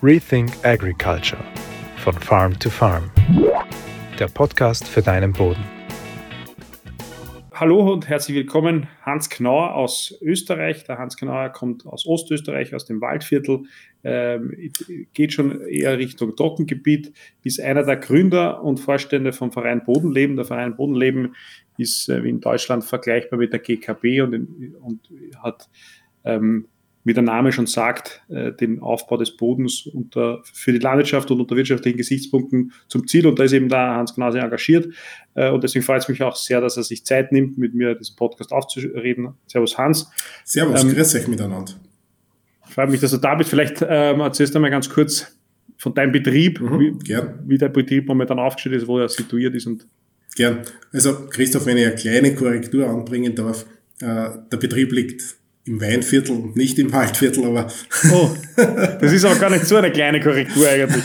Rethink Agriculture von Farm to Farm. Der Podcast für deinen Boden. Hallo und herzlich willkommen, Hans Knauer aus Österreich. Der Hans Knauer kommt aus Ostösterreich, aus dem Waldviertel, ähm, geht schon eher Richtung Trockengebiet, ist einer der Gründer und Vorstände vom Verein Bodenleben. Der Verein Bodenleben ist äh, in Deutschland vergleichbar mit der GKB und, in, und hat ähm, wie der Name schon sagt, äh, den Aufbau des Bodens unter, für die Landwirtschaft und unter wirtschaftlichen Gesichtspunkten zum Ziel. Und da ist eben da Hans Gnase engagiert. Äh, und deswegen freut es mich auch sehr, dass er sich Zeit nimmt, mit mir diesen Podcast aufzureden. Servus Hans. Servus, ähm, grüß euch miteinander. Freut mich, dass du da bist. Vielleicht ähm, erzählst du mal ganz kurz von deinem Betrieb, mhm, wie, wie der Betrieb momentan aufgestellt ist, wo er situiert ist. Und gern. Also Christoph, wenn ich eine kleine Korrektur anbringen darf, äh, der Betrieb liegt im Weinviertel, nicht im Waldviertel, aber. Oh, das ist auch gar nicht so eine kleine Korrektur eigentlich.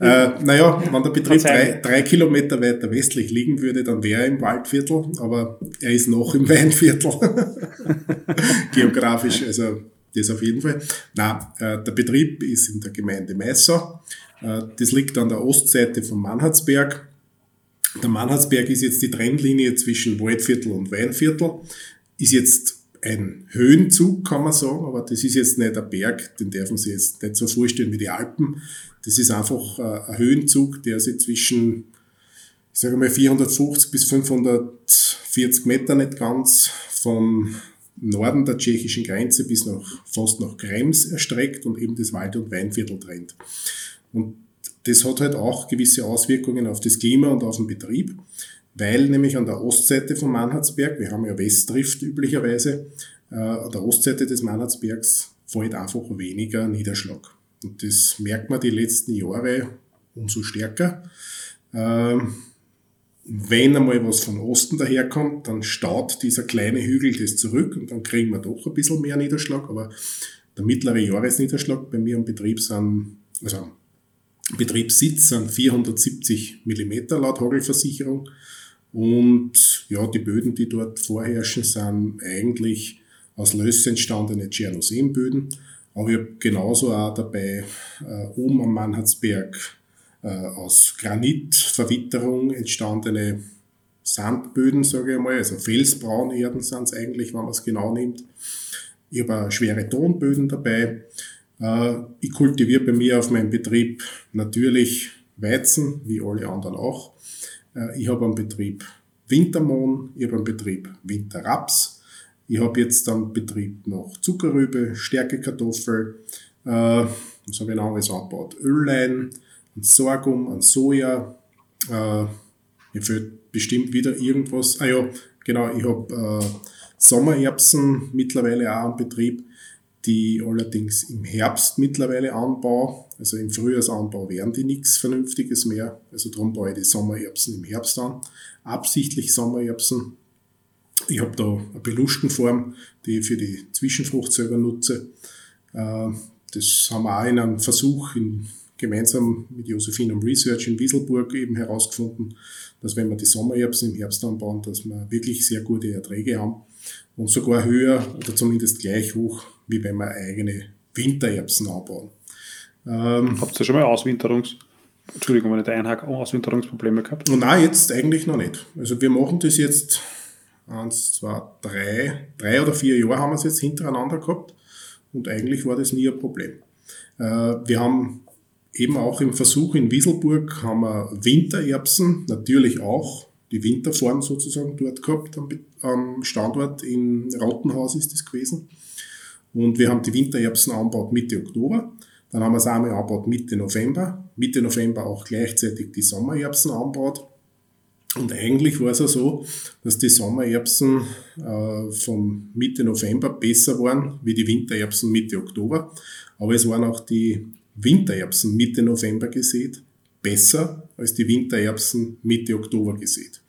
äh, naja, wenn der Betrieb drei, drei, Kilometer weiter westlich liegen würde, dann wäre er im Waldviertel, aber er ist noch im Weinviertel. Geografisch, also das auf jeden Fall. Na, äh, der Betrieb ist in der Gemeinde Meißau. Äh, das liegt an der Ostseite vom Mannhardsberg. Der Mannhardsberg ist jetzt die Trennlinie zwischen Waldviertel und Weinviertel. Ist jetzt ein Höhenzug, kann man sagen, aber das ist jetzt nicht ein Berg, den dürfen Sie jetzt nicht so vorstellen wie die Alpen. Das ist einfach äh, ein Höhenzug, der sich zwischen, ich sage mal, 450 bis 540 Meter nicht ganz vom Norden der tschechischen Grenze bis nach, fast nach Krems erstreckt und eben das Wald- und Weinviertel trennt. Und das hat halt auch gewisse Auswirkungen auf das Klima und auf den Betrieb weil nämlich an der Ostseite vom Mannhardsberg, wir haben ja Westdrift üblicherweise, äh, an der Ostseite des Mannhardsbergs fällt einfach weniger Niederschlag. Und das merkt man die letzten Jahre umso stärker. Ähm, wenn einmal was von Osten daherkommt, dann staut dieser kleine Hügel das zurück und dann kriegen wir doch ein bisschen mehr Niederschlag. Aber der mittlere Jahresniederschlag bei mir am Betrieb sind, also Betriebssitz sind 470 Millimeter laut Hagelversicherung. Und ja, die Böden, die dort vorherrschen, sind eigentlich aus Löss entstandene Tschernosemböden. Aber ich habe genauso auch dabei äh, oben am Mannhardsberg äh, aus Granitverwitterung entstandene Sandböden, sage ich einmal, also Felsbraunerden sind es eigentlich, wenn man es genau nimmt. Ich habe auch schwere Tonböden dabei. Äh, ich kultiviere bei mir auf meinem Betrieb natürlich Weizen, wie alle anderen auch. Äh, ich habe einen Betrieb Wintermohn, ich habe einen Betrieb Winterraps, ich habe jetzt einen Betrieb noch Zuckerrübe, Stärkekartoffel, äh, was habe ich noch alles angebaut? Öllein, ein Sorghum, ein Soja, äh, mir fehlt bestimmt wieder irgendwas. Ah ja, genau, ich habe äh, Sommererbsen mittlerweile auch im Betrieb die allerdings im Herbst mittlerweile anbaue. Also im Frühjahrsanbau wären die nichts Vernünftiges mehr. Also darum baue ich die Sommererbsen im Herbst an. Absichtlich Sommererbsen. Ich habe da eine Belustenform, die ich für die Zwischenfrucht selber nutze. Äh, das haben wir auch in einem Versuch in, gemeinsam mit Josephinum Research in Wieselburg eben herausgefunden, dass wenn wir die Sommererbsen im Herbst anbauen, dass wir wirklich sehr gute Erträge haben und sogar höher oder zumindest gleich hoch, wie wenn wir eigene Wintererbsen anbauen. Ähm, Habt ihr schon mal Auswinterungs... Entschuldigung, wenn ich da einhake, Auswinterungsprobleme gehabt? Nein, jetzt eigentlich noch nicht. Also wir machen das jetzt eins, zwei, drei, drei oder vier Jahre haben wir es jetzt hintereinander gehabt und eigentlich war das nie ein Problem. Äh, wir haben eben auch im Versuch in Wieselburg haben wir Wintererbsen, natürlich auch die Winterform sozusagen dort gehabt am Standort in Rottenhaus ist das gewesen. Und wir haben die Wintererbsen angebaut Mitte Oktober. Dann haben wir einmal angebaut Mitte November. Mitte November auch gleichzeitig die Sommererbsen angebaut. Und eigentlich war es ja so, dass die Sommererbsen äh, von Mitte November besser waren wie die Wintererbsen Mitte Oktober. Aber es waren auch die Wintererbsen Mitte November gesät besser als die Wintererbsen Mitte Oktober gesät.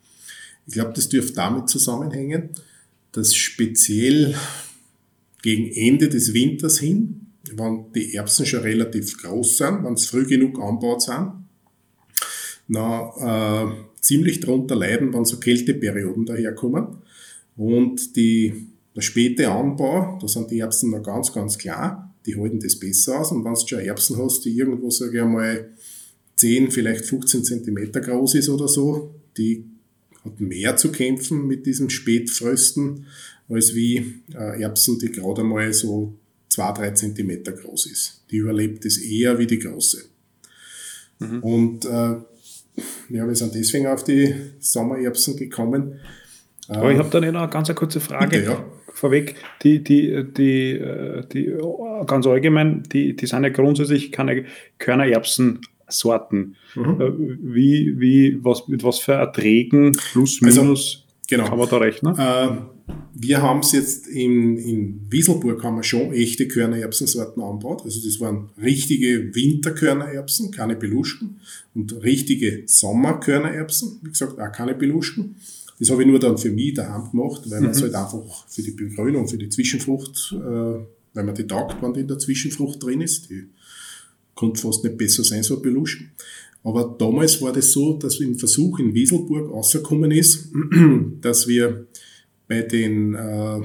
Ich glaube, das dürfte damit zusammenhängen, dass speziell gegen Ende des Winters hin, wenn die Erbsen schon relativ groß sind, wenn sie früh genug angebaut sind, na, äh, ziemlich darunter leiden, wenn so Kälteperioden daherkommen. Und die, der späte Anbau, da sind die Erbsen noch ganz, ganz klar, die halten das besser aus. Und wenn du schon Erbsen hast, die irgendwo, sage ich einmal, 10, vielleicht 15 Zentimeter groß ist oder so, die hat mehr zu kämpfen mit diesem Spätfrösten, als wie äh, Erbsen, die gerade einmal so 2, 3 Zentimeter groß ist. Die überlebt es eher wie die große. Mhm. Und äh, ja, wir sind deswegen auf die Sommererbsen gekommen. Aber ich habe da noch eine ganz kurze Frage. Bitte, ja. Vorweg, die, die, die, äh, die, ganz allgemein, die, die sind ja grundsätzlich keine Körnererbsen-Sorten. Mhm. Äh, wie, wie, was, mit was für Erträgen, plus, also, minus, also, genau. kann man da rechnen? Äh, wir haben es jetzt in, in Wieselburg haben wir schon echte Körnererbsensorten angebaut. Also das waren richtige Winterkörnererbsen, keine Beluschen und richtige Sommerkörnererbsen, wie gesagt, auch keine Beluschen. Das habe ich nur dann für mich daheim gemacht, weil man es mhm. halt einfach für die Begrünung, für die Zwischenfrucht, äh, weil man die taugt, wenn die in der Zwischenfrucht drin ist. Die konnte fast nicht besser sein, so beluschen. Aber damals war das so, dass im Versuch in Wieselburg rausgekommen ist, dass wir bei den äh,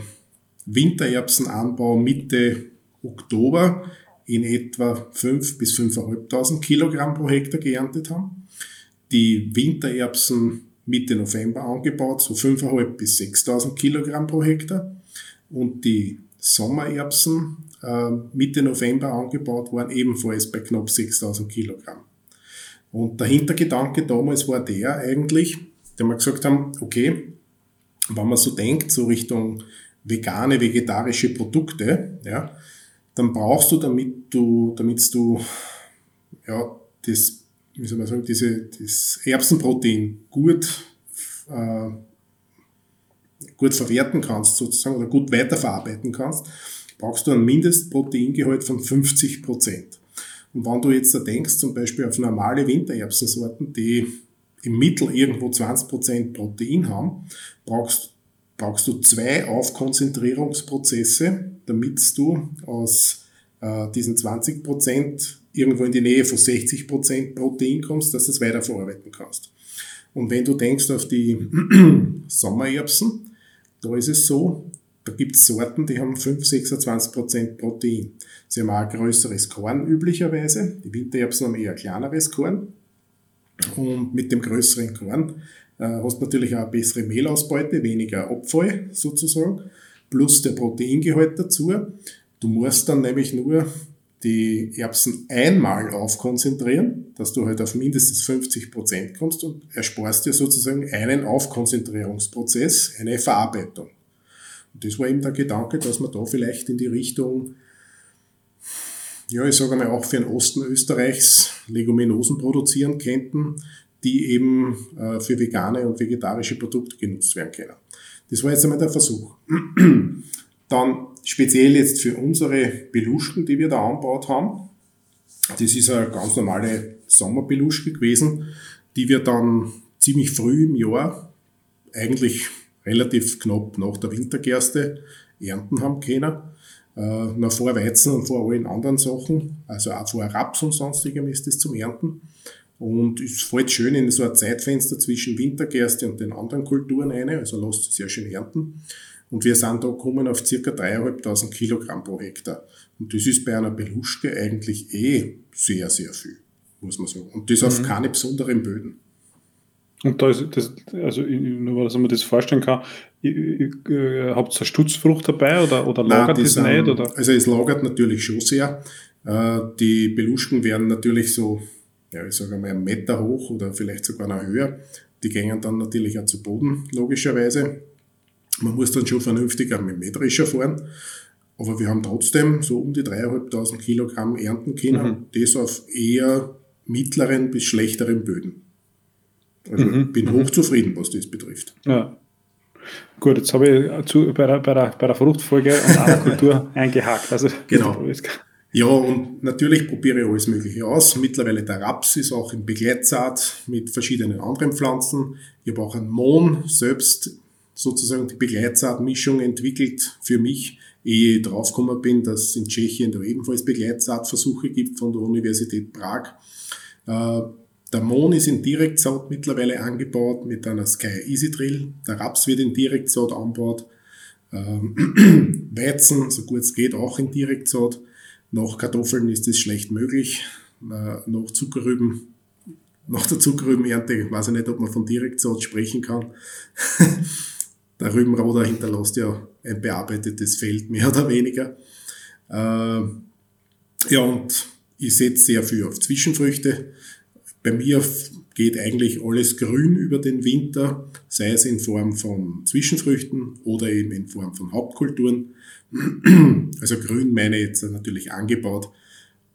Wintererbsenanbau Mitte Oktober in etwa 5 bis 5.500 Kilogramm pro Hektar geerntet haben. Die Wintererbsen Mitte November angebaut, so 5.500 bis 6.000 Kilogramm pro Hektar. Und die Sommererbsen Mitte November angebaut waren ebenfalls bei knapp 6.000 Kilogramm. Und der Hintergedanke damals war der eigentlich, der wir gesagt haben, okay, wenn man so denkt, so Richtung vegane, vegetarische Produkte, ja, dann brauchst du, damit du, damit du, ja, das, wie soll man sagen, diese, das Erbsenprotein gut, äh, gut verwerten kannst, sozusagen, oder gut weiterverarbeiten kannst, brauchst du ein Mindestproteingehalt von 50 Prozent. Und wenn du jetzt da denkst, zum Beispiel auf normale Wintererbsensorten, die im Mittel irgendwo 20% Protein haben, brauchst, brauchst du zwei Aufkonzentrierungsprozesse, damit du aus äh, diesen 20% irgendwo in die Nähe von 60% Protein kommst, dass du es weiterverarbeiten kannst. Und wenn du denkst auf die Sommererbsen, da ist es so, da gibt es Sorten, die haben 5, 26% Protein. Sie haben auch ein größeres Korn üblicherweise. Die Wintererbsen haben eher ein kleineres Korn. Und mit dem größeren Korn äh, hast du natürlich auch eine bessere Mehlausbeute, weniger Abfall sozusagen, plus der Proteingehalt dazu. Du musst dann nämlich nur die Erbsen einmal aufkonzentrieren, dass du halt auf mindestens 50 Prozent kommst und ersparst dir sozusagen einen Aufkonzentrierungsprozess, eine Verarbeitung. Das war eben der Gedanke, dass man da vielleicht in die Richtung ja, ich sage mal, auch für den Osten Österreichs Leguminosen produzieren könnten, die eben äh, für vegane und vegetarische Produkte genutzt werden können. Das war jetzt einmal der Versuch. Dann speziell jetzt für unsere Beluschen, die wir da angebaut haben. Das ist eine ganz normale Sommerbeluschke gewesen, die wir dann ziemlich früh im Jahr, eigentlich relativ knapp nach der Wintergerste, ernten haben können äh, noch vor Weizen und vor allen anderen Sachen, also auch vor Raps und sonstigem ist es zum Ernten. Und es fällt schön in so ein Zeitfenster zwischen Wintergerste und den anderen Kulturen ein, also lasst es sehr schön ernten. Und wir sind da gekommen auf ca. 3.500 Kilogramm pro Hektar. Und das ist bei einer Beluschke eigentlich eh sehr, sehr viel, muss man sagen. Und das mhm. auf keine besonderen Böden. Und da ist das, also nur dass man das vorstellen kann, äh, habt ihr eine Stutzfrucht dabei oder, oder lagert Nein, das, das nicht? Oder? Also es lagert natürlich schon sehr. Äh, die Beluschen werden natürlich so, ja, ich sage mal, einen Meter hoch oder vielleicht sogar noch höher. Die gehen dann natürlich auch zu Boden, logischerweise. Man muss dann schon vernünftig auch mit Mähdrescher fahren. Aber wir haben trotzdem so um die 3.500 Kilogramm ernten können. Mhm. Das auf eher mittleren bis schlechteren Böden. Also mhm. bin mhm. hochzufrieden, was das betrifft. Ja. Gut, jetzt habe ich zu, bei, der, bei, der, bei der Fruchtfolge und Aquakultur eingehakt. Also, genau. Ja, und natürlich probiere ich alles Mögliche aus. Mittlerweile der Raps ist auch in Begleitsaat mit verschiedenen anderen Pflanzen. Ich habe auch einen Mohn selbst sozusagen die Begleitsaatmischung entwickelt für mich, ehe ich draufgekommen bin, dass es in Tschechien da ebenfalls Begleitsaatversuche gibt von der Universität Prag. Äh, der Mohn ist in Direktsaat mittlerweile angebaut mit einer Sky Easy Drill. Der Raps wird in Direktsaat angebaut. Ähm, Weizen, so gut es geht, auch in Direktsaat. Nach Kartoffeln ist das schlecht möglich. Nach Zuckerrüben, nach der Zuckerrübenernte weiß ich nicht, ob man von Direktsaat sprechen kann. der Rübenroder hinterlässt ja ein bearbeitetes Feld, mehr oder weniger. Äh, ja, und ich setze sehr viel auf Zwischenfrüchte. Bei mir geht eigentlich alles grün über den Winter, sei es in Form von Zwischenfrüchten oder eben in Form von Hauptkulturen. Also grün meine ich jetzt natürlich angebaut.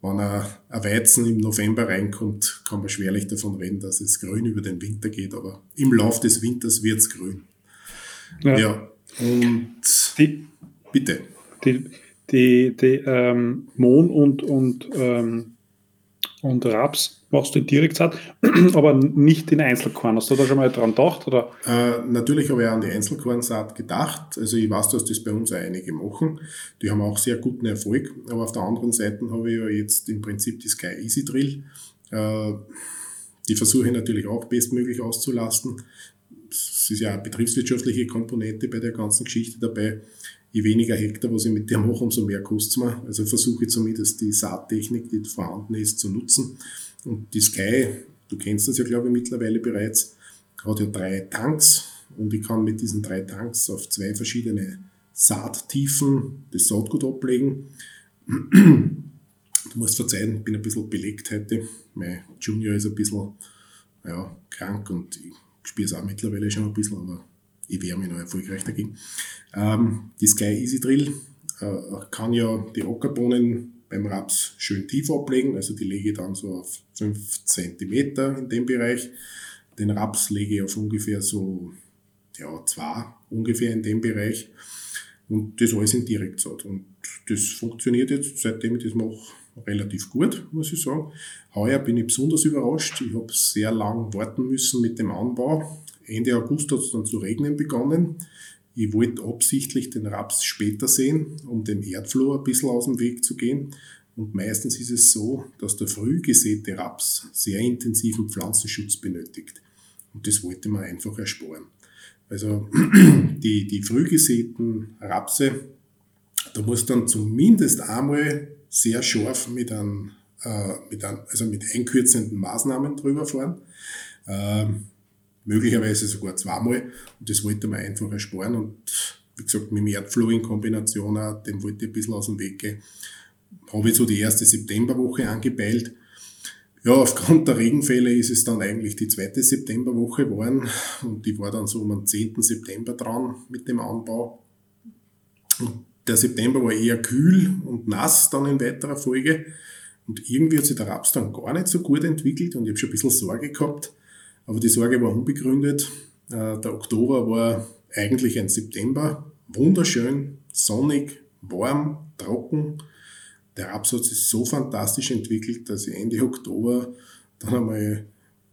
Wenn ein Weizen im November reinkommt, kann man schwerlich davon reden, dass es grün über den Winter geht, aber im Lauf des Winters wird es grün. Ja. ja. Und die, bitte. Die, die, die ähm, Mohn und, und, ähm, und Raps machst du in Direktsaat, aber nicht in Einzelkorn. Hast du da schon mal dran gedacht? Oder? Äh, natürlich habe ich an die Einzelkornsaat gedacht. Also ich weiß, dass das bei uns auch einige machen. Die haben auch sehr guten Erfolg. Aber auf der anderen Seite habe ich ja jetzt im Prinzip die Sky Easy Drill. Äh, die versuche ich natürlich auch bestmöglich auszulasten. Es ist ja eine betriebswirtschaftliche Komponente bei der ganzen Geschichte dabei je weniger Hektar, was ich mit der mache, umso mehr kostet es mir. Also versuche ich zumindest die Saattechnik, die vorhanden ist, zu nutzen. Und die Sky, du kennst das ja, glaube ich, mittlerweile bereits, hat ja drei Tanks und ich kann mit diesen drei Tanks auf zwei verschiedene Saattiefen das Saatgut ablegen. Du musst verzeihen, ich bin ein bisschen belegt heute. Mein Junior ist ein bisschen ja, krank und ich spiele es auch mittlerweile schon ein bisschen, aber ich werde mich noch erfolgreich dagegen. Ähm, die Sky Easy Drill äh, kann ja die Ackerbohnen beim Raps schön tief ablegen, also die lege ich dann so auf 5 cm in dem Bereich. Den Raps lege ich auf ungefähr so ja, 2 ungefähr in dem Bereich. Und das alles in Direktsaat. Und das funktioniert jetzt, seitdem ich das mache, relativ gut, muss ich sagen. Heuer bin ich besonders überrascht. Ich habe sehr lang warten müssen mit dem Anbau. Ende August hat es dann zu regnen begonnen. Ich wollte absichtlich den Raps später sehen, um dem Erdfloh ein bisschen aus dem Weg zu gehen. Und meistens ist es so, dass der früh gesäte Raps sehr intensiven Pflanzenschutz benötigt. Und das wollte man einfach ersparen. Also die, die früh gesäten Rapse, da muss dann zumindest einmal sehr scharf mit einem, äh, mit einem also mit einkürzenden Maßnahmen drüber fahren. Ähm, möglicherweise sogar zweimal. Und das wollte man einfach ersparen. Und wie gesagt, mit dem Erdflow in Kombination auch, dem wollte ich ein bisschen aus dem Weg gehen. Habe ich so die erste Septemberwoche angepeilt. Ja, aufgrund der Regenfälle ist es dann eigentlich die zweite Septemberwoche geworden und ich war dann so den 10. September dran mit dem Anbau. Und der September war eher kühl und nass dann in weiterer Folge und irgendwie hat sich der Raps dann gar nicht so gut entwickelt und ich habe schon ein bisschen Sorge gehabt, aber die Sorge war unbegründet. Äh, der Oktober war eigentlich ein September. Wunderschön, sonnig, warm, trocken. Der Absatz ist so fantastisch entwickelt, dass ich Ende Oktober dann einmal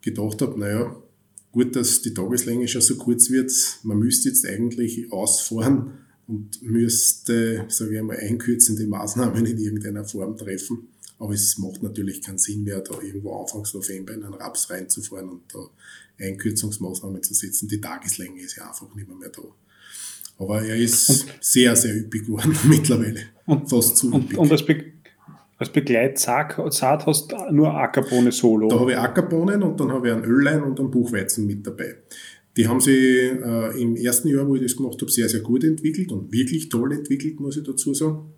gedacht habe, naja, gut, dass die Tageslänge schon so kurz wird. Man müsste jetzt eigentlich ausfahren und müsste, sage ich einmal, einkürzende Maßnahmen in irgendeiner Form treffen. Aber es macht natürlich keinen Sinn mehr, da irgendwo Anfangs November in einen Raps reinzufahren und da Einkürzungsmaßnahmen zu setzen. Die Tageslänge ist ja einfach nicht mehr, mehr da. Aber er ist und, sehr, sehr üppig geworden mittlerweile. Und, Fast zu üppig. Und, als, Be als Begleitsaat hast du nur Ackerbohne solo? Da habe ich Ackerbohnen und dann habe ich einen Öllein und einen Buchweizen mit dabei. Die haben sich äh, im ersten Jahr, wo ich das gemacht habe, sehr, sehr gut entwickelt und wirklich toll entwickelt, muss ich dazu sagen.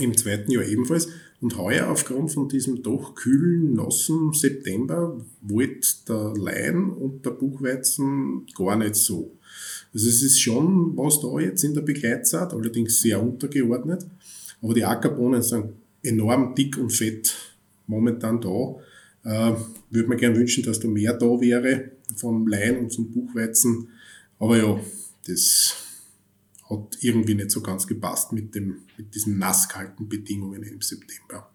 Im zweiten Jahr ebenfalls. Und heuer aufgrund von diesem doch kühlen, nassen September wollte der Lein und der Buchweizen gar nicht so. Also es ist schon was da jetzt in der Begleitzeit, allerdings sehr untergeordnet. Aber die Ackerbohnen sind enorm dick und fett momentan da. Äh, würde mir gern wünschen, dass da mehr da wäre vom Lein und vom Buchweizen. Aber ja, das hat irgendwie nicht so ganz gepasst mit, dem, mit diesen nasskalten Bedingungen im September.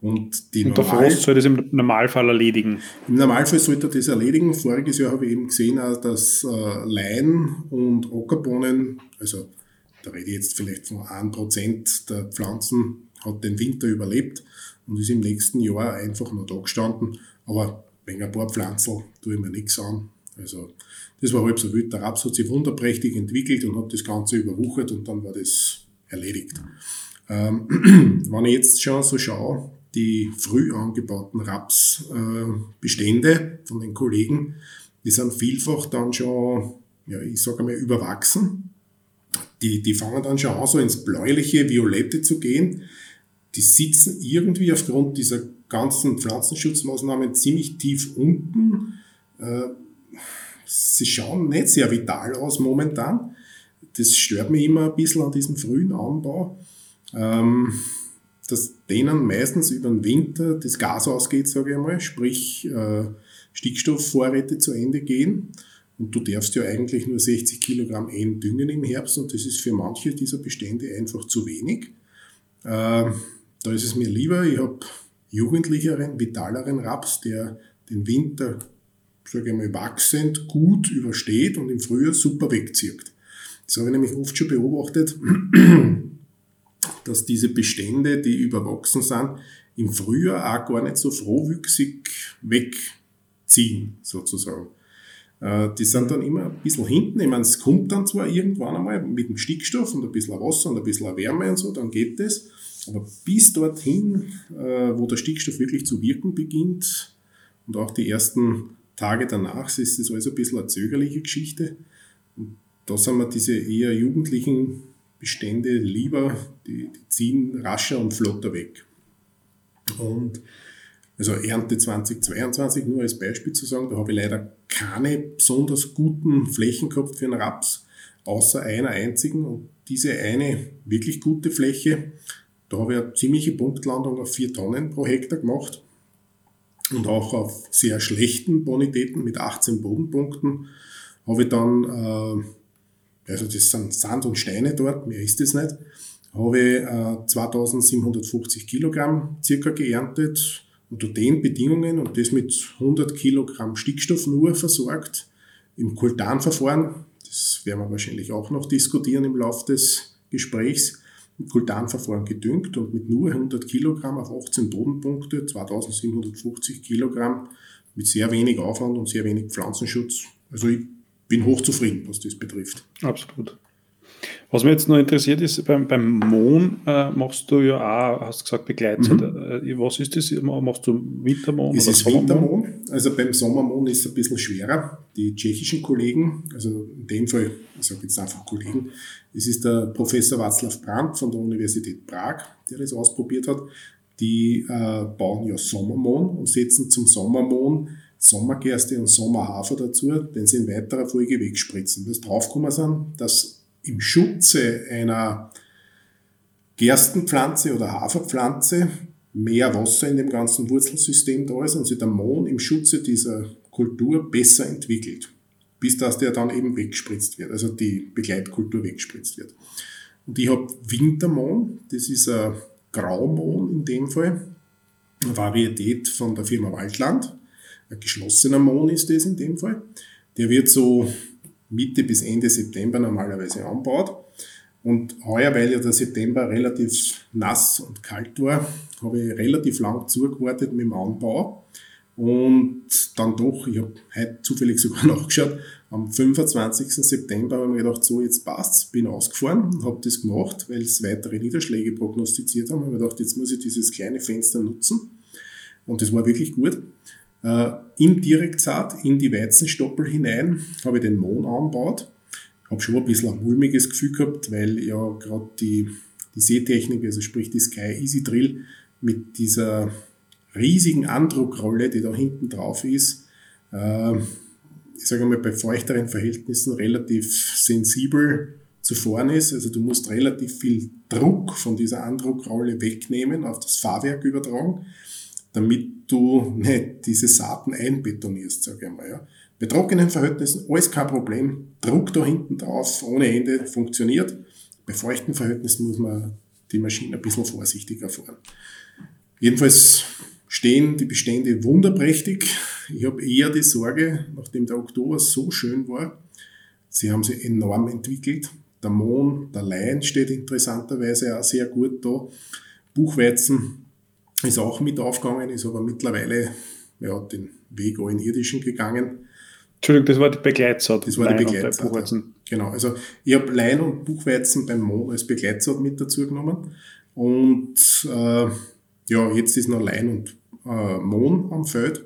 Und, die und der Frost soll das im Normalfall erledigen? Im Normalfall sollte er das erledigen. Voriges Jahr habe ich eben gesehen, dass äh, Lein und Ockerbohnen, also da rede ich jetzt vielleicht von 1% der Pflanzen, hat den Winter überlebt und ist im nächsten Jahr einfach noch da gestanden. Aber wegen ein paar Pflanzen tue ich mir nichts an. Also das war halb so wild. Der Raps hat sich wunderprächtig entwickelt und hat das Ganze überwuchert und dann war das erledigt. Ähm, wenn ich jetzt schon so schaue, die früh angebauten Rapsbestände äh, von den Kollegen, die sind vielfach dann schon, ja, ich sage mal, überwachsen. Die, die fangen dann schon an, so ins bläuliche, violette zu gehen. Die sitzen irgendwie aufgrund dieser ganzen Pflanzenschutzmaßnahmen ziemlich tief unten. Äh, sie schauen nicht sehr vital aus momentan. Das stört mich immer ein bisschen an diesem frühen Anbau, ähm, dass denen meistens über den Winter das Gas ausgeht, sage ich einmal, sprich äh, Stickstoffvorräte zu Ende gehen. Und du darfst ja eigentlich nur 60 Kilogramm N düngen im Herbst und das ist für manche dieser Bestände einfach zu wenig. Äh, da ist es mir lieber, ich habe jugendlicheren, vitaleren Raps, der den Winter, sage ich mal, wachsend gut übersteht und im Frühjahr super wegzieht. Das habe ich nämlich oft schon beobachtet, dass diese Bestände, die überwachsen sind, im Frühjahr auch gar nicht so frohwüchsig wegziehen, sozusagen. Äh, die sind dann immer ein bisschen hinten. Ich meine, es kommt dann zwar irgendwann einmal mit dem Stickstoff und ein bisschen Wasser und ein bisschen Wärme und so, dann geht das. Aber bis dorthin, äh, wo der Stickstoff wirklich zu wirken beginnt und auch die ersten Tage danach, ist das alles ein bisschen eine zögerliche Geschichte. Und da sind wir diese eher jugendlichen Bestände lieber, die, die ziehen rascher und flotter weg. Und also Ernte 2022, nur als Beispiel zu sagen, da habe ich leider keine besonders guten Flächen gehabt für einen Raps, außer einer einzigen. Und diese eine wirklich gute Fläche da habe ich eine ziemliche Punktlandung auf 4 Tonnen pro Hektar gemacht und auch auf sehr schlechten Bonitäten mit 18 Bodenpunkten habe ich dann, äh, also das sind Sand und Steine dort, mehr ist es nicht, habe ich äh, 2750 Kilogramm circa geerntet unter den Bedingungen und das mit 100 Kilogramm Stickstoff nur versorgt im Kultanverfahren. Das werden wir wahrscheinlich auch noch diskutieren im Laufe des Gesprächs. Kultanverfahren gedüngt und mit nur 100 Kilogramm auf 18 Bodenpunkte, 2750 Kilogramm, mit sehr wenig Aufwand und sehr wenig Pflanzenschutz. Also ich bin hochzufrieden, was das betrifft. Absolut. Was mich jetzt noch interessiert ist, beim, beim Mohn äh, machst du ja auch, hast du gesagt, Begleitzeit. Mhm. Äh, was ist das? Machst du Wintermohn? Es ist Wintermohn. Also beim Sommermohn ist es ein bisschen schwerer. Die tschechischen Kollegen, also in dem Fall, ich sage jetzt einfach Kollegen, es ist der Professor Václav Brandt von der Universität Prag, der das ausprobiert hat. Die äh, bauen ja Sommermohn und setzen zum Sommermohn Sommergerste und Sommerhafer dazu, den sie in weiterer Folge wegspritzen. Das draufgekommen sind, dass im Schutze einer Gerstenpflanze oder Haferpflanze mehr Wasser in dem ganzen Wurzelsystem da ist und sich der Mohn im Schutze dieser Kultur besser entwickelt, bis dass der dann eben weggespritzt wird, also die Begleitkultur weggespritzt wird. Und ich habe Wintermohn, das ist ein Graumohn in dem Fall, eine Varietät von der Firma Waldland. Ein geschlossener Mohn ist das in dem Fall. Der wird so Mitte bis Ende September normalerweise anbaut. Und heuer, weil ja der September relativ nass und kalt war, habe ich relativ lang zugewartet mit dem Anbau. Und dann doch, ich habe heute zufällig sogar nachgeschaut, am 25. September habe ich mir gedacht, so jetzt passt's, bin ausgefahren und habe das gemacht, weil es weitere Niederschläge prognostiziert haben. Ich habe mir gedacht, jetzt muss ich dieses kleine Fenster nutzen. Und das war wirklich gut. Äh, in Direktsaat, in die Weizenstoppel hinein, habe ich den Mohn angebaut. Habe schon ein bisschen ein mulmiges Gefühl gehabt, weil ja gerade die, die Seetechnik, also sprich die Sky Easy Drill, mit dieser riesigen Andruckrolle, die da hinten drauf ist, äh, ich sage mal, bei feuchteren Verhältnissen relativ sensibel zu fahren ist. Also du musst relativ viel Druck von dieser Andruckrolle wegnehmen, auf das Fahrwerk übertragen damit du nicht diese Saaten einbetonierst, sage ich mal. Ja. Bei trockenen Verhältnissen alles kein Problem. Druck da hinten drauf, ohne Ende, funktioniert. Bei feuchten Verhältnissen muss man die Maschine ein bisschen vorsichtiger fahren. Jedenfalls stehen die Bestände wunderprächtig. Ich habe eher die Sorge, nachdem der Oktober so schön war, sie haben sich enorm entwickelt. Der Mohn, der Lein steht interessanterweise auch sehr gut da. Buchweizen ist auch mit aufgegangen, ist aber mittlerweile ja, den Weg auch in irdischen gegangen. Entschuldigung, das war die Begleitsaat. Das war Lein die Begleitsaat. Genau, also ich habe Lein und Buchweizen beim Mohn als Begleitsaat mit dazu genommen. Und äh, ja, jetzt ist noch Lein und äh, Mohn am Feld.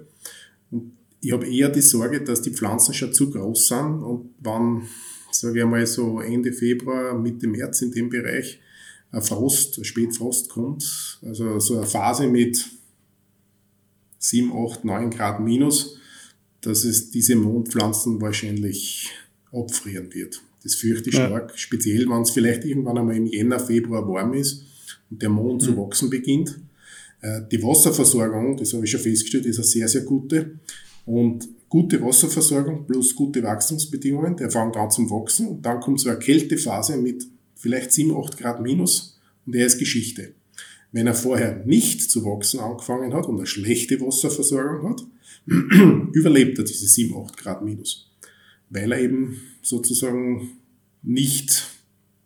Und ich habe eher die Sorge, dass die Pflanzen schon zu groß sind und wann, sage ich einmal so Ende Februar, Mitte März in dem Bereich, ein Frost, ein Spätfrost kommt, also so eine Phase mit 7, 8, 9 Grad minus, dass es diese Mondpflanzen wahrscheinlich abfrieren wird. Das fürchte ich ja. stark, speziell wenn es vielleicht irgendwann einmal im Jänner, Februar warm ist und der Mond mhm. zu wachsen beginnt. Äh, die Wasserversorgung, das habe ich schon festgestellt, ist eine sehr, sehr gute. Und gute Wasserversorgung plus gute Wachstumsbedingungen, der fängt an zum Wachsen und dann kommt so eine Kältephase mit vielleicht 7, 8 Grad minus und der ist Geschichte. Wenn er vorher nicht zu wachsen angefangen hat und eine schlechte Wasserversorgung hat, überlebt er diese 7, 8 Grad minus. Weil er eben sozusagen nicht,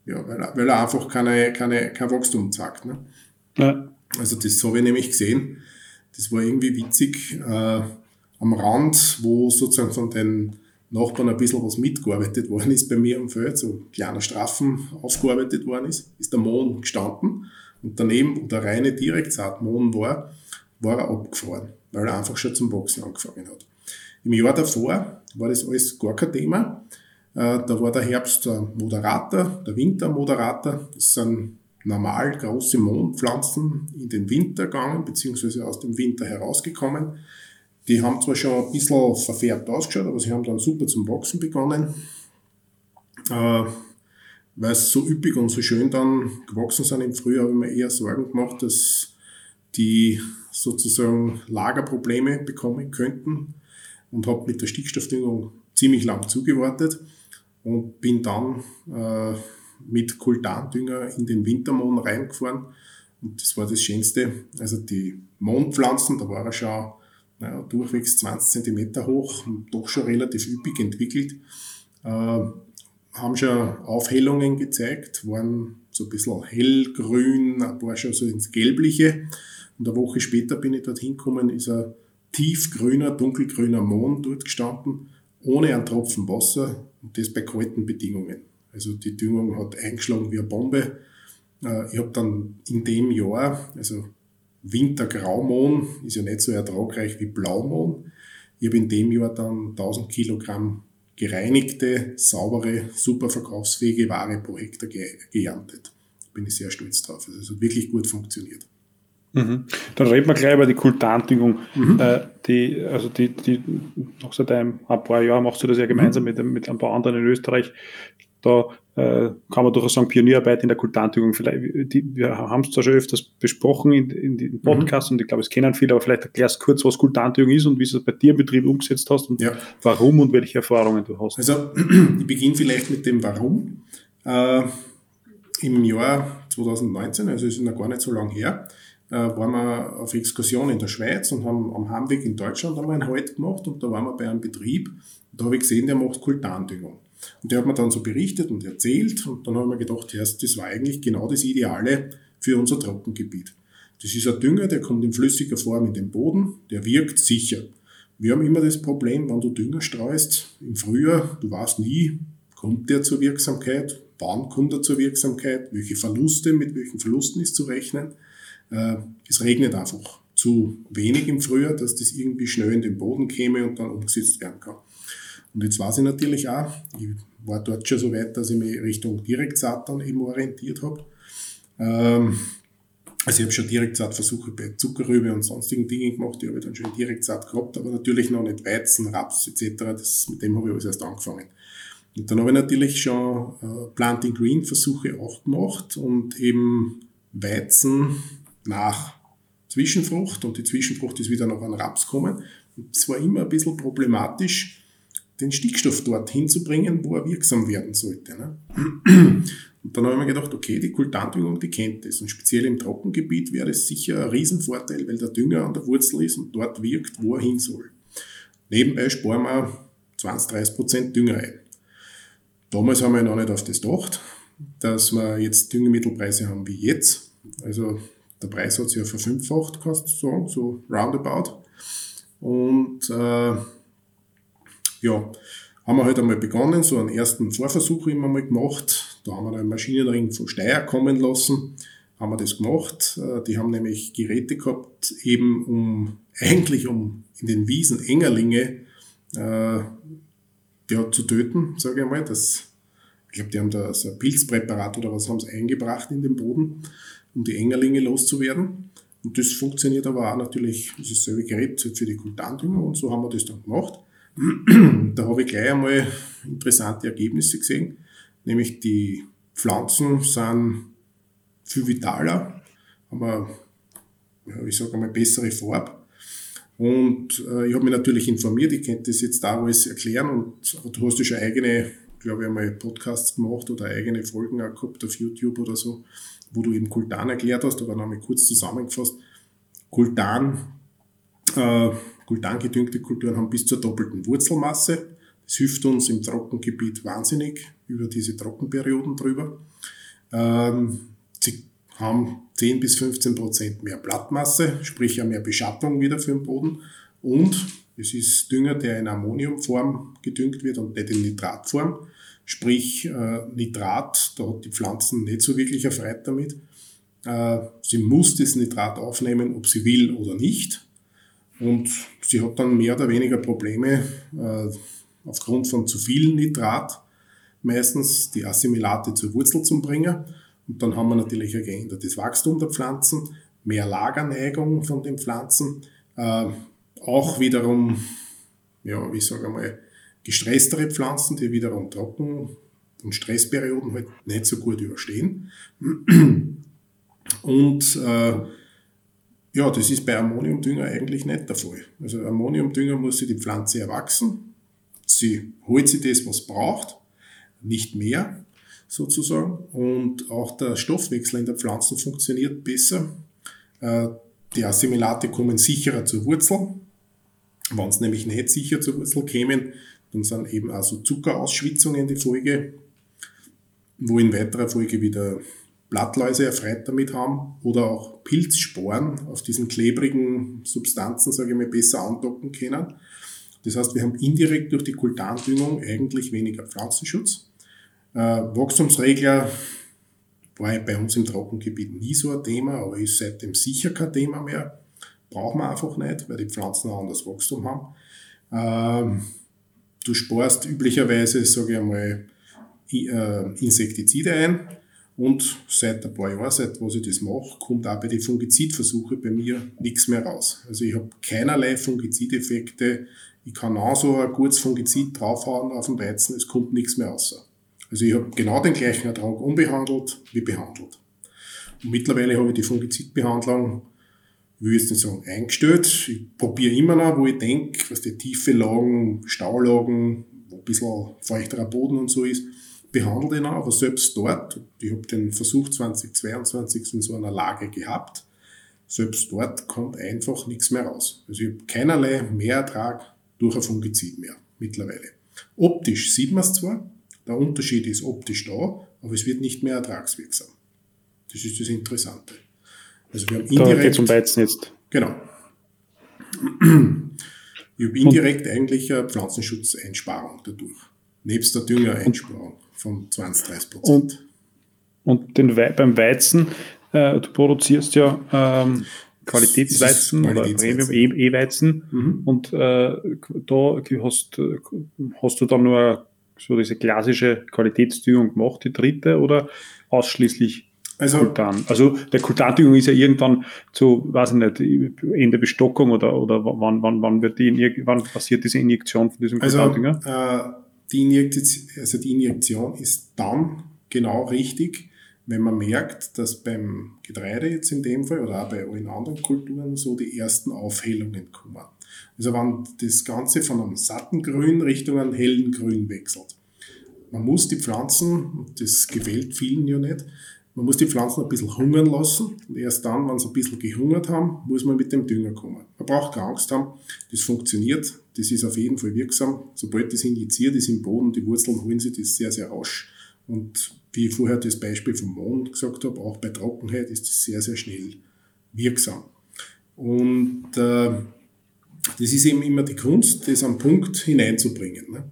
ja, weil er, weil er einfach keine, keine, kein Wachstum zeigt. Ne? Ja. Also das habe ich nämlich gesehen. Das war irgendwie witzig. Äh, am Rand, wo sozusagen von den Nachbarn ein bisschen was mitgearbeitet worden ist bei mir am Feld, so kleiner Strafen aufgearbeitet worden ist, ist der Mohn gestanden und daneben, wo der reine Direktsaatmohn war, war er abgefahren, weil er einfach schon zum Wachsen angefangen hat. Im Jahr davor war das alles gar kein Thema. Äh, da war der Herbst der Moderator, der Winter Moderator. Das sind normal große Mondpflanzen in den Winter gegangen, beziehungsweise aus dem Winter herausgekommen. Die haben zwar schon ein bisschen verfärbt ausgeschaut, aber sie haben dann super zum Wachsen begonnen. Äh, weil es so üppig und so schön dann gewachsen sind im Frühjahr, habe ich mir eher Sorgen gemacht, dass die sozusagen Lagerprobleme bekommen könnten und habe mit der Stickstoffdüngung ziemlich lang zugewartet und bin dann äh, mit Kultandünger in den Wintermond reingefahren und das war das Schönste. Also die Mondpflanzen, da war er schon naja, durchwegs 20 cm hoch doch schon relativ üppig entwickelt. Äh, haben schon Aufhellungen gezeigt, waren so ein bisschen hellgrün, ein paar schon so ins Gelbliche. Und eine Woche später bin ich dorthin gekommen, ist ein tiefgrüner, dunkelgrüner Mond dort gestanden, ohne einen Tropfen Wasser und das bei kalten Bedingungen. Also die Düngung hat eingeschlagen wie eine Bombe. Äh, ich habe dann in dem Jahr, also Wintergraumohn ist ja nicht so ertragreich wie Blaumohn. Ich habe in dem Jahr dann 1000 Kilogramm gereinigte, saubere, super verkaufsfähige Ware pro Hektar ge geerntet. Bin ich sehr stolz drauf. Also es hat wirklich gut funktioniert. Mhm. Dann reden wir gleich über die Kultandüngung. Mhm. Äh, die, also die, die, noch seit einem, ein paar Jahren machst du das ja gemeinsam mhm. mit, mit ein paar anderen in Österreich. Da äh, kann man durchaus sagen, Pionierarbeit in der Kultantügung. Vielleicht, die, wir haben es zwar schon öfters besprochen in, in den Podcast mhm. und ich glaube, es kennen viele, aber vielleicht erklärst du kurz, was Kultantügung ist und wie du es bei dir im Betrieb umgesetzt hast und ja. warum und welche Erfahrungen du hast. Also, ich beginne vielleicht mit dem Warum. Äh, Im Jahr 2019, also ist noch gar nicht so lange her, äh, waren wir auf Exkursion in der Schweiz und haben am Heimweg in Deutschland einmal einen Halt gemacht und da waren wir bei einem Betrieb und da habe ich gesehen, der macht Kultandüngung. Und der hat mir dann so berichtet und erzählt und dann haben wir gedacht, das war eigentlich genau das Ideale für unser Trockengebiet. Das ist ein Dünger, der kommt in flüssiger Form in den Boden, der wirkt sicher. Wir haben immer das Problem, wenn du Dünger streust im Frühjahr, du weißt nie, kommt der zur Wirksamkeit, wann kommt er zur Wirksamkeit, welche Verluste, mit welchen Verlusten ist zu rechnen. Äh, es regnet einfach zu wenig im Frühjahr, dass das irgendwie schnell in den Boden käme und dann umgesetzt werden kann. Und jetzt weiß ich natürlich auch, ich war dort schon so weit, dass ich mich Richtung Direktsaat dann eben orientiert habe. Ähm, also ich habe schon Direktsaatversuche bei Zuckerrübe und sonstigen Dingen gemacht, die habe ich dann schon Direktsaat gehabt, aber natürlich noch nicht Weizen, Raps etc. Das, mit dem habe ich alles erst angefangen. Und dann habe ich natürlich schon äh, Planting Green Versuche auch gemacht und eben Weizen nach Zwischenfrucht und die Zwischenfrucht ist wieder noch an Raps gekommen. Und es war immer ein bisschen problematisch, den Stickstoff dorthin zu bringen, wo er wirksam werden sollte. Ne? Und dann habe ich mir gedacht, okay, die Kultandüngung, die kennt das. Und speziell im Trockengebiet wäre es sicher ein Riesenvorteil, weil der Dünger an der Wurzel ist und dort wirkt, wo er hin soll. Nebenbei sparen wir 20, 30 Prozent Dünger ein. Damals haben wir noch nicht auf das gedacht, dass wir jetzt Düngemittelpreise haben wie jetzt. Also der Preis hat sich ja verfünffacht, kannst du sagen, so roundabout. Und äh, ja, haben wir halt einmal begonnen, so einen ersten Vorversuch immer mal gemacht. Da haben wir einen Maschinenring von Steyr kommen lassen, haben wir das gemacht. Äh, die haben nämlich Geräte gehabt, eben um eigentlich um in den Wiesen Engerlinge äh, ja, zu töten, sage ich mal. Das, ich glaube, die haben da so ein Pilzpräparat oder was haben sie eingebracht in den Boden, um die Engerlinge loszuwerden. Und das funktioniert aber auch natürlich, das ist dasselbe Gerät für die Kultandünger und so haben wir das dann gemacht. Da habe ich gleich einmal interessante Ergebnisse gesehen, nämlich die Pflanzen sind viel vitaler, haben eine, ich sage mal, bessere Farbe. Und äh, ich habe mich natürlich informiert, ich könnte das jetzt da alles erklären und du hast ja schon eigene, glaube ich, einmal Podcasts gemacht oder eigene Folgen auch gehabt auf YouTube oder so, wo du eben Kultan erklärt hast, aber nochmal kurz zusammengefasst. Kultan, äh, Kultangedüngte Kulturen haben bis zur doppelten Wurzelmasse. Das hilft uns im Trockengebiet wahnsinnig über diese Trockenperioden drüber. Ähm, sie haben 10 bis 15 Prozent mehr Blattmasse, sprich ja mehr Beschattung wieder für den Boden. Und es ist Dünger, der in Ammoniumform gedüngt wird und nicht in Nitratform. Sprich, äh, Nitrat, da hat die Pflanzen nicht so wirklich erfreut damit. Äh, sie muss das Nitrat aufnehmen, ob sie will oder nicht. Und sie hat dann mehr oder weniger Probleme äh, aufgrund von zu viel Nitrat, meistens die Assimilate zur Wurzel zu bringen. Und dann haben wir natürlich ein geändertes Wachstum der Pflanzen, mehr Lagerneigung von den Pflanzen, äh, auch wiederum, ja, wie sage mal, gestresstere Pflanzen, die wiederum Trocken- und Stressperioden halt nicht so gut überstehen. Und äh, ja, das ist bei Ammoniumdünger eigentlich nicht der Fall. Also Ammoniumdünger muss sich die Pflanze erwachsen. Sie holt sich das, was braucht, nicht mehr sozusagen. Und auch der Stoffwechsel in der Pflanze funktioniert besser. Äh, die Assimilate kommen sicherer zur Wurzel. Wenn es nämlich nicht sicher zur Wurzel kämen, dann sind eben also Zuckerausschwitzungen die Folge, wo in weiterer Folge wieder Blattläuse erfreut damit haben oder auch Pilzsporen auf diesen klebrigen Substanzen, sage ich mal, besser andocken können. Das heißt, wir haben indirekt durch die Kultandüngung eigentlich weniger Pflanzenschutz. Äh, Wachstumsregler war bei uns im Trockengebiet nie so ein Thema, aber ist seitdem sicher kein Thema mehr. Brauchen wir einfach nicht, weil die Pflanzen ein anderes Wachstum haben. Ähm, du sparst üblicherweise, sage ich einmal, äh, Insektizide ein und seit ein paar Jahren, seit was ich das mache, kommt auch bei den Fungizidversuchen bei mir nichts mehr raus. Also ich habe keinerlei Fungizideffekte. Ich kann auch so ein gutes Fungizid draufhauen auf den Weizen, es kommt nichts mehr raus. Also ich habe genau den gleichen Ertrag unbehandelt wie behandelt. Und mittlerweile habe ich die Fungizidbehandlung, ich will jetzt nicht sagen eingestellt. Ich probiere immer noch, wo ich denke, was die tiefe Lagen, Staulagen, wo ein bisschen feuchterer Boden und so ist, behandle ihn auch, aber selbst dort, ich habe den Versuch 2022 in so einer Lage gehabt, selbst dort kommt einfach nichts mehr raus. Also ich habe keinerlei Mehrertrag durch ein Fungizid mehr mittlerweile. Optisch sieht man es zwar, der Unterschied ist optisch da, aber es wird nicht mehr ertragswirksam. Das ist das Interessante. Also wir haben indirekt. Da geht zum Weizen jetzt. Genau. Ich habe indirekt eigentlich eine Pflanzenschutzeinsparung dadurch. Nebst der Düngereinsparung von 20, 30 Prozent. Und, und den We beim Weizen, äh, du produzierst ja ähm, Qualitätsweizen Qualitätsweizen. oder Premium-E-Weizen mhm. und äh, da hast, hast du dann nur so diese klassische Qualitätsdüngung gemacht, die dritte, oder ausschließlich also, Kultan? Also der Kultandüngung ist ja irgendwann zu, weiß ich nicht, in der Bestockung oder, oder wann, wann, wann, wird die, wann passiert diese Injektion von diesem also, Kultandünger? Äh, die Injektion, also die Injektion ist dann genau richtig, wenn man merkt, dass beim Getreide jetzt in dem Fall oder auch bei allen anderen Kulturen so die ersten Aufhellungen kommen. Also wenn das Ganze von einem satten Grün Richtung einem hellen Grün wechselt. Man muss die Pflanzen, das gefällt vielen ja nicht, man muss die Pflanzen ein bisschen hungern lassen und erst dann, wenn sie ein bisschen gehungert haben, muss man mit dem Dünger kommen. Man braucht keine Angst haben, das funktioniert, das ist auf jeden Fall wirksam. Sobald das injiziert ist im Boden, die Wurzeln holen sich das sehr, sehr rasch. Und wie ich vorher das Beispiel vom Mond gesagt habe, auch bei Trockenheit ist das sehr, sehr schnell wirksam. Und äh, das ist eben immer die Kunst, das am Punkt hineinzubringen. Ne?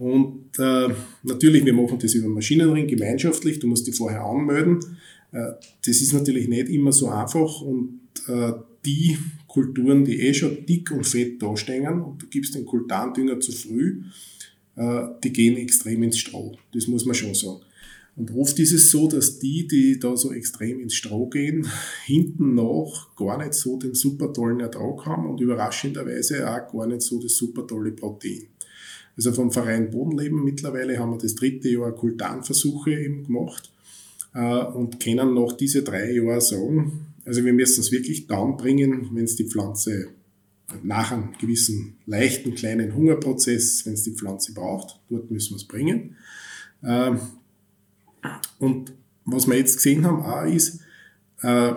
Und äh, natürlich, wir machen das über Maschinenring gemeinschaftlich, du musst dich vorher anmelden. Äh, das ist natürlich nicht immer so einfach und äh, die Kulturen, die eh schon dick und fett dastehen und du gibst den Kultandünger zu früh, äh, die gehen extrem ins Stroh. Das muss man schon sagen. Und oft ist es so, dass die, die da so extrem ins Stroh gehen, hinten noch gar nicht so den super tollen Ertrag haben und überraschenderweise auch gar nicht so das super tolle Protein. Also vom Verein Bodenleben mittlerweile haben wir das dritte Jahr Kultanversuche eben gemacht äh, und können noch diese drei Jahre sagen, also wir müssen es wirklich down bringen, wenn es die Pflanze nach einem gewissen leichten kleinen Hungerprozess, wenn es die Pflanze braucht, dort müssen wir es bringen. Ähm, und was wir jetzt gesehen haben, auch ist, äh,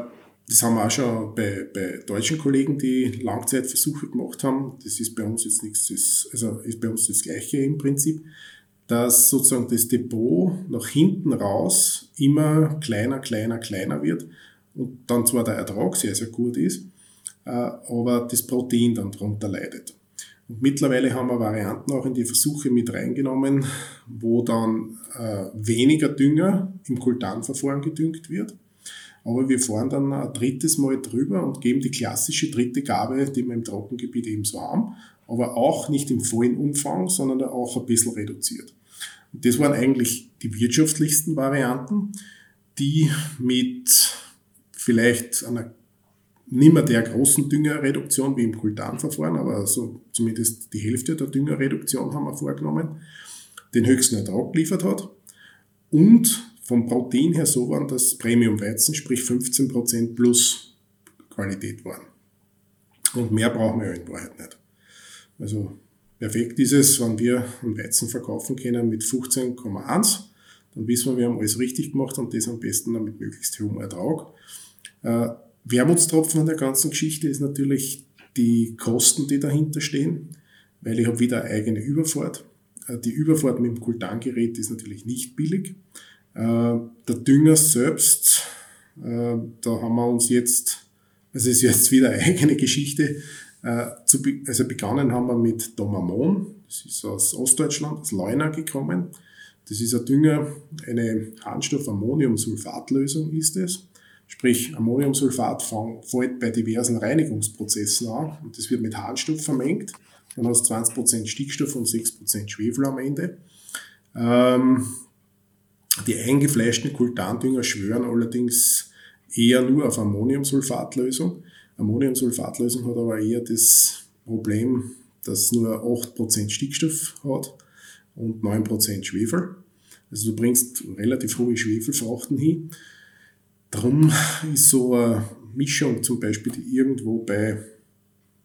das haben wir auch schon bei, bei deutschen Kollegen, die Langzeitversuche gemacht haben. Das ist bei uns jetzt nichts, das, also ist bei uns das Gleiche im Prinzip, dass sozusagen das Depot nach hinten raus immer kleiner, kleiner, kleiner wird und dann zwar der Ertrag sehr, sehr gut ist, äh, aber das Protein dann darunter leidet. Und mittlerweile haben wir Varianten auch in die Versuche mit reingenommen, wo dann äh, weniger Dünger im Kultanverfahren gedüngt wird. Aber wir fahren dann ein drittes Mal drüber und geben die klassische dritte Gabe, die wir im Trockengebiet eben so haben, aber auch nicht im vollen Umfang, sondern auch ein bisschen reduziert. Und das waren eigentlich die wirtschaftlichsten Varianten, die mit vielleicht einer nicht mehr der großen Düngerreduktion wie im Kultanverfahren, aber so zumindest die Hälfte der Düngerreduktion haben wir vorgenommen, den höchsten Ertrag geliefert hat. Und vom Protein her so waren, dass Premium-Weizen, sprich 15% plus Qualität waren. Und mehr brauchen wir in Wahrheit nicht. Also perfekt ist es, wenn wir einen Weizen verkaufen können mit 15,1, dann wissen wir, wir haben alles richtig gemacht und das am besten dann mit möglichst hohem Ertrag. Äh, Wermutstropfen an der ganzen Geschichte ist natürlich die Kosten, die dahinter stehen, weil ich habe wieder eine eigene Überfahrt. Äh, die Überfahrt mit dem Kultangerät ist natürlich nicht billig. Äh, der Dünger selbst, äh, da haben wir uns jetzt, es ist jetzt wieder eine eigene Geschichte, also begonnen haben wir mit Domamon, das ist aus Ostdeutschland, aus Leuna gekommen. Das ist ein Dünger, eine Harnstoff-Ammoniumsulfatlösung ist es. Sprich, Ammoniumsulfat fällt bei diversen Reinigungsprozessen an und das wird mit Harnstoff vermengt. Dann hast du 20% Stickstoff und 6% Schwefel am Ende. Ähm, die eingefleischten Kultandünger schwören allerdings eher nur auf Ammoniumsulfatlösung. Ammoniumsulfatlösung hat aber eher das Problem, dass nur 8% Stickstoff hat und 9% Schwefel. Also du bringst relativ hohe Schwefelfrachten hin Drum ist so eine Mischung zum Beispiel, irgendwo bei,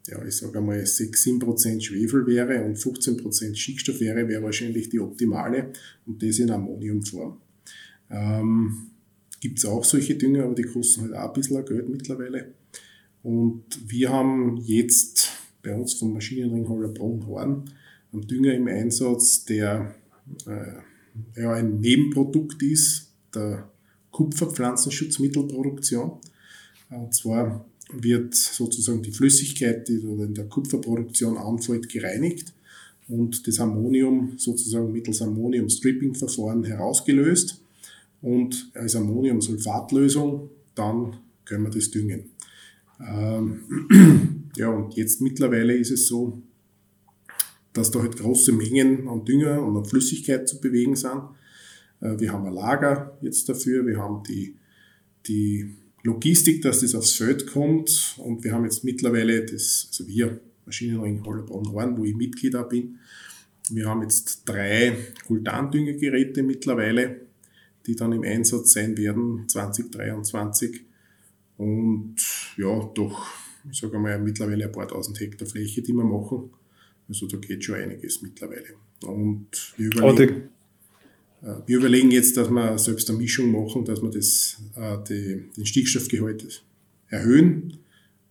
ja, ich sage einmal 6, 7% Schwefel wäre und 15% Stickstoff wäre, wäre wahrscheinlich die optimale und das in Ammoniumform. Ähm, Gibt es auch solche Dünger, aber die kosten halt auch ein bisschen Geld mittlerweile. Und wir haben jetzt bei uns vom Maschinenring Hollerbrunn Horn einen Dünger im Einsatz, der äh, ja, ein Nebenprodukt ist, der Kupferpflanzenschutzmittelproduktion. Und zwar wird sozusagen die Flüssigkeit, die in der Kupferproduktion anfällt, gereinigt und das Ammonium sozusagen mittels Ammonium-Stripping-Verfahren herausgelöst und als Ammoniumsulfatlösung dann können wir das düngen. Ähm, ja, und jetzt mittlerweile ist es so, dass da halt große Mengen an Dünger und an Flüssigkeit zu bewegen sind. Äh, wir haben ein Lager jetzt dafür, wir haben die, die Logistik, dass das aufs Feld kommt und wir haben jetzt mittlerweile das, also wir, Maschinenring Hollerbrunn-Horn, wo ich Mitglied bin, wir haben jetzt drei Kultandüngegeräte mittlerweile, die dann im Einsatz sein werden 2023 und ja, doch, ich sage mal, mittlerweile ein paar tausend Hektar Fläche, die wir machen. Also da geht schon einiges mittlerweile. Und wir überlegen, wir überlegen jetzt, dass wir selbst eine Mischung machen, dass wir das, äh, die, den Stickstoffgehalt erhöhen,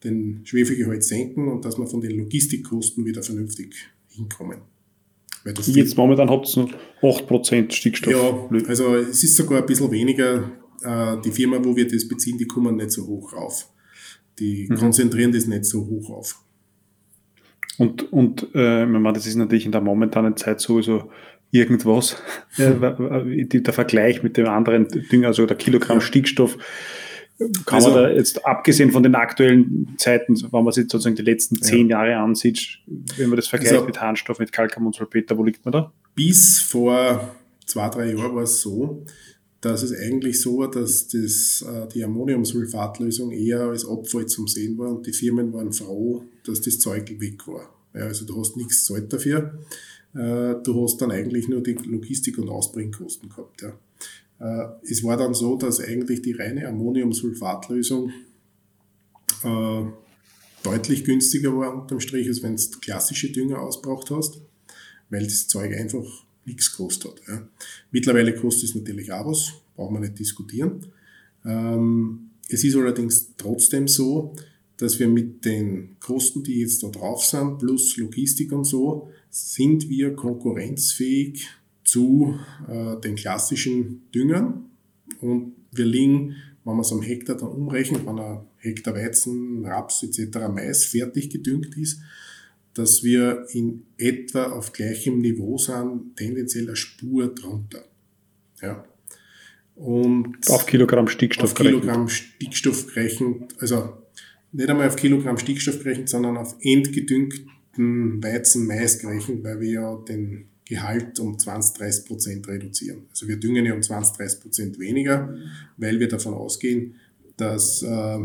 den Schwefelgehalt senken und dass wir von den Logistikkosten wieder vernünftig hinkommen. Jetzt momentan habt ihr noch 8% Stickstoff. Ja, also es ist sogar ein bisschen weniger. Äh, die Firma, wo wir das beziehen, die kommen nicht so hoch rauf. Die mhm. konzentrieren das nicht so hoch auf. Und, und äh, das ist natürlich in der momentanen Zeit sowieso irgendwas. der Vergleich mit dem anderen Dünger, also der Kilogramm Stickstoff, kann also, man da jetzt, abgesehen von den aktuellen Zeiten, wenn man sich sozusagen die letzten zehn ja. Jahre ansieht, wenn man das vergleicht also, mit Harnstoff, mit Calciumsulpeter, wo liegt man da? Bis vor zwei, drei Jahren war es so, dass es eigentlich so war, dass das, äh, die Ammoniumsulfatlösung eher als Abfall zum Sehen war und die Firmen waren froh, dass das Zeug weg war. Ja, also du hast nichts Zeit dafür. Äh, du hast dann eigentlich nur die Logistik- und Ausbringkosten gehabt. Ja. Äh, es war dann so, dass eigentlich die reine Ammoniumsulfatlösung äh, deutlich günstiger war unterm Strich, als wenn du klassische Dünger ausbraucht hast, weil das Zeug einfach nichts gekostet hat. Ja. Mittlerweile kostet es natürlich auch was, brauchen wir nicht diskutieren. Ähm, es ist allerdings trotzdem so, dass wir mit den Kosten, die jetzt da drauf sind, plus Logistik und so, sind wir konkurrenzfähig zu äh, den klassischen Düngern. Und wir liegen, wenn man es am Hektar dann umrechnet, wenn ein Hektar Weizen, Raps etc. Mais fertig gedüngt ist, dass wir in etwa auf gleichem Niveau sind, tendenziell eine Spur drunter. Ja. Und auf Kilogramm Stickstoff auf Kilogramm Stickstoff gerechnet, also nicht einmal auf Kilogramm Stickstoff gerechnet, sondern auf entgedüngten Weizen, Mais gerechnet, weil wir ja den Gehalt um 20, 30 Prozent reduzieren. Also wir düngen ja um 20, 30 Prozent weniger, weil wir davon ausgehen, dass äh,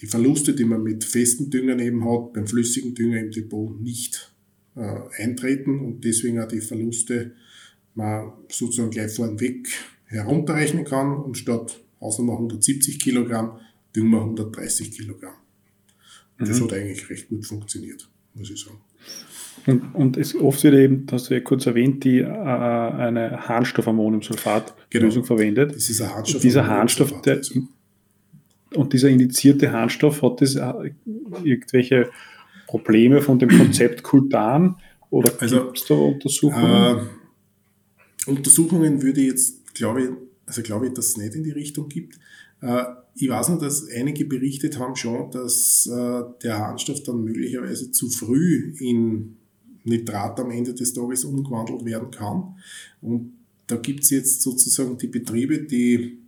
die Verluste, die man mit festen Düngern eben hat, beim flüssigen Dünger im Depot nicht äh, eintreten und deswegen auch die Verluste man sozusagen gleich vornweg herunterrechnen kann und statt Hausnummer 170 Kilogramm düngen wir 130 Kilogramm. Mhm. Das hat eigentlich recht gut funktioniert, muss ich sagen. Und, und es oft wird eben, hast du ja kurz erwähnt, die äh, eine Harnstoffammoniumsulfat-Lösung genau. verwendet. Das ist ein Harnstoff. Dieser Harnstoff, der, und dieser indizierte Harnstoff, hat das äh, irgendwelche Probleme von dem Konzept Kultan? Oder also, gibt es da Untersuchungen? Äh, Untersuchungen würde ich jetzt, glaube ich, also glaube ich, dass es nicht in die Richtung gibt. Äh, ich weiß nur, dass einige berichtet haben schon, dass äh, der Harnstoff dann möglicherweise zu früh in Nitrat am Ende des Tages umgewandelt werden kann. Und da gibt es jetzt sozusagen die Betriebe, die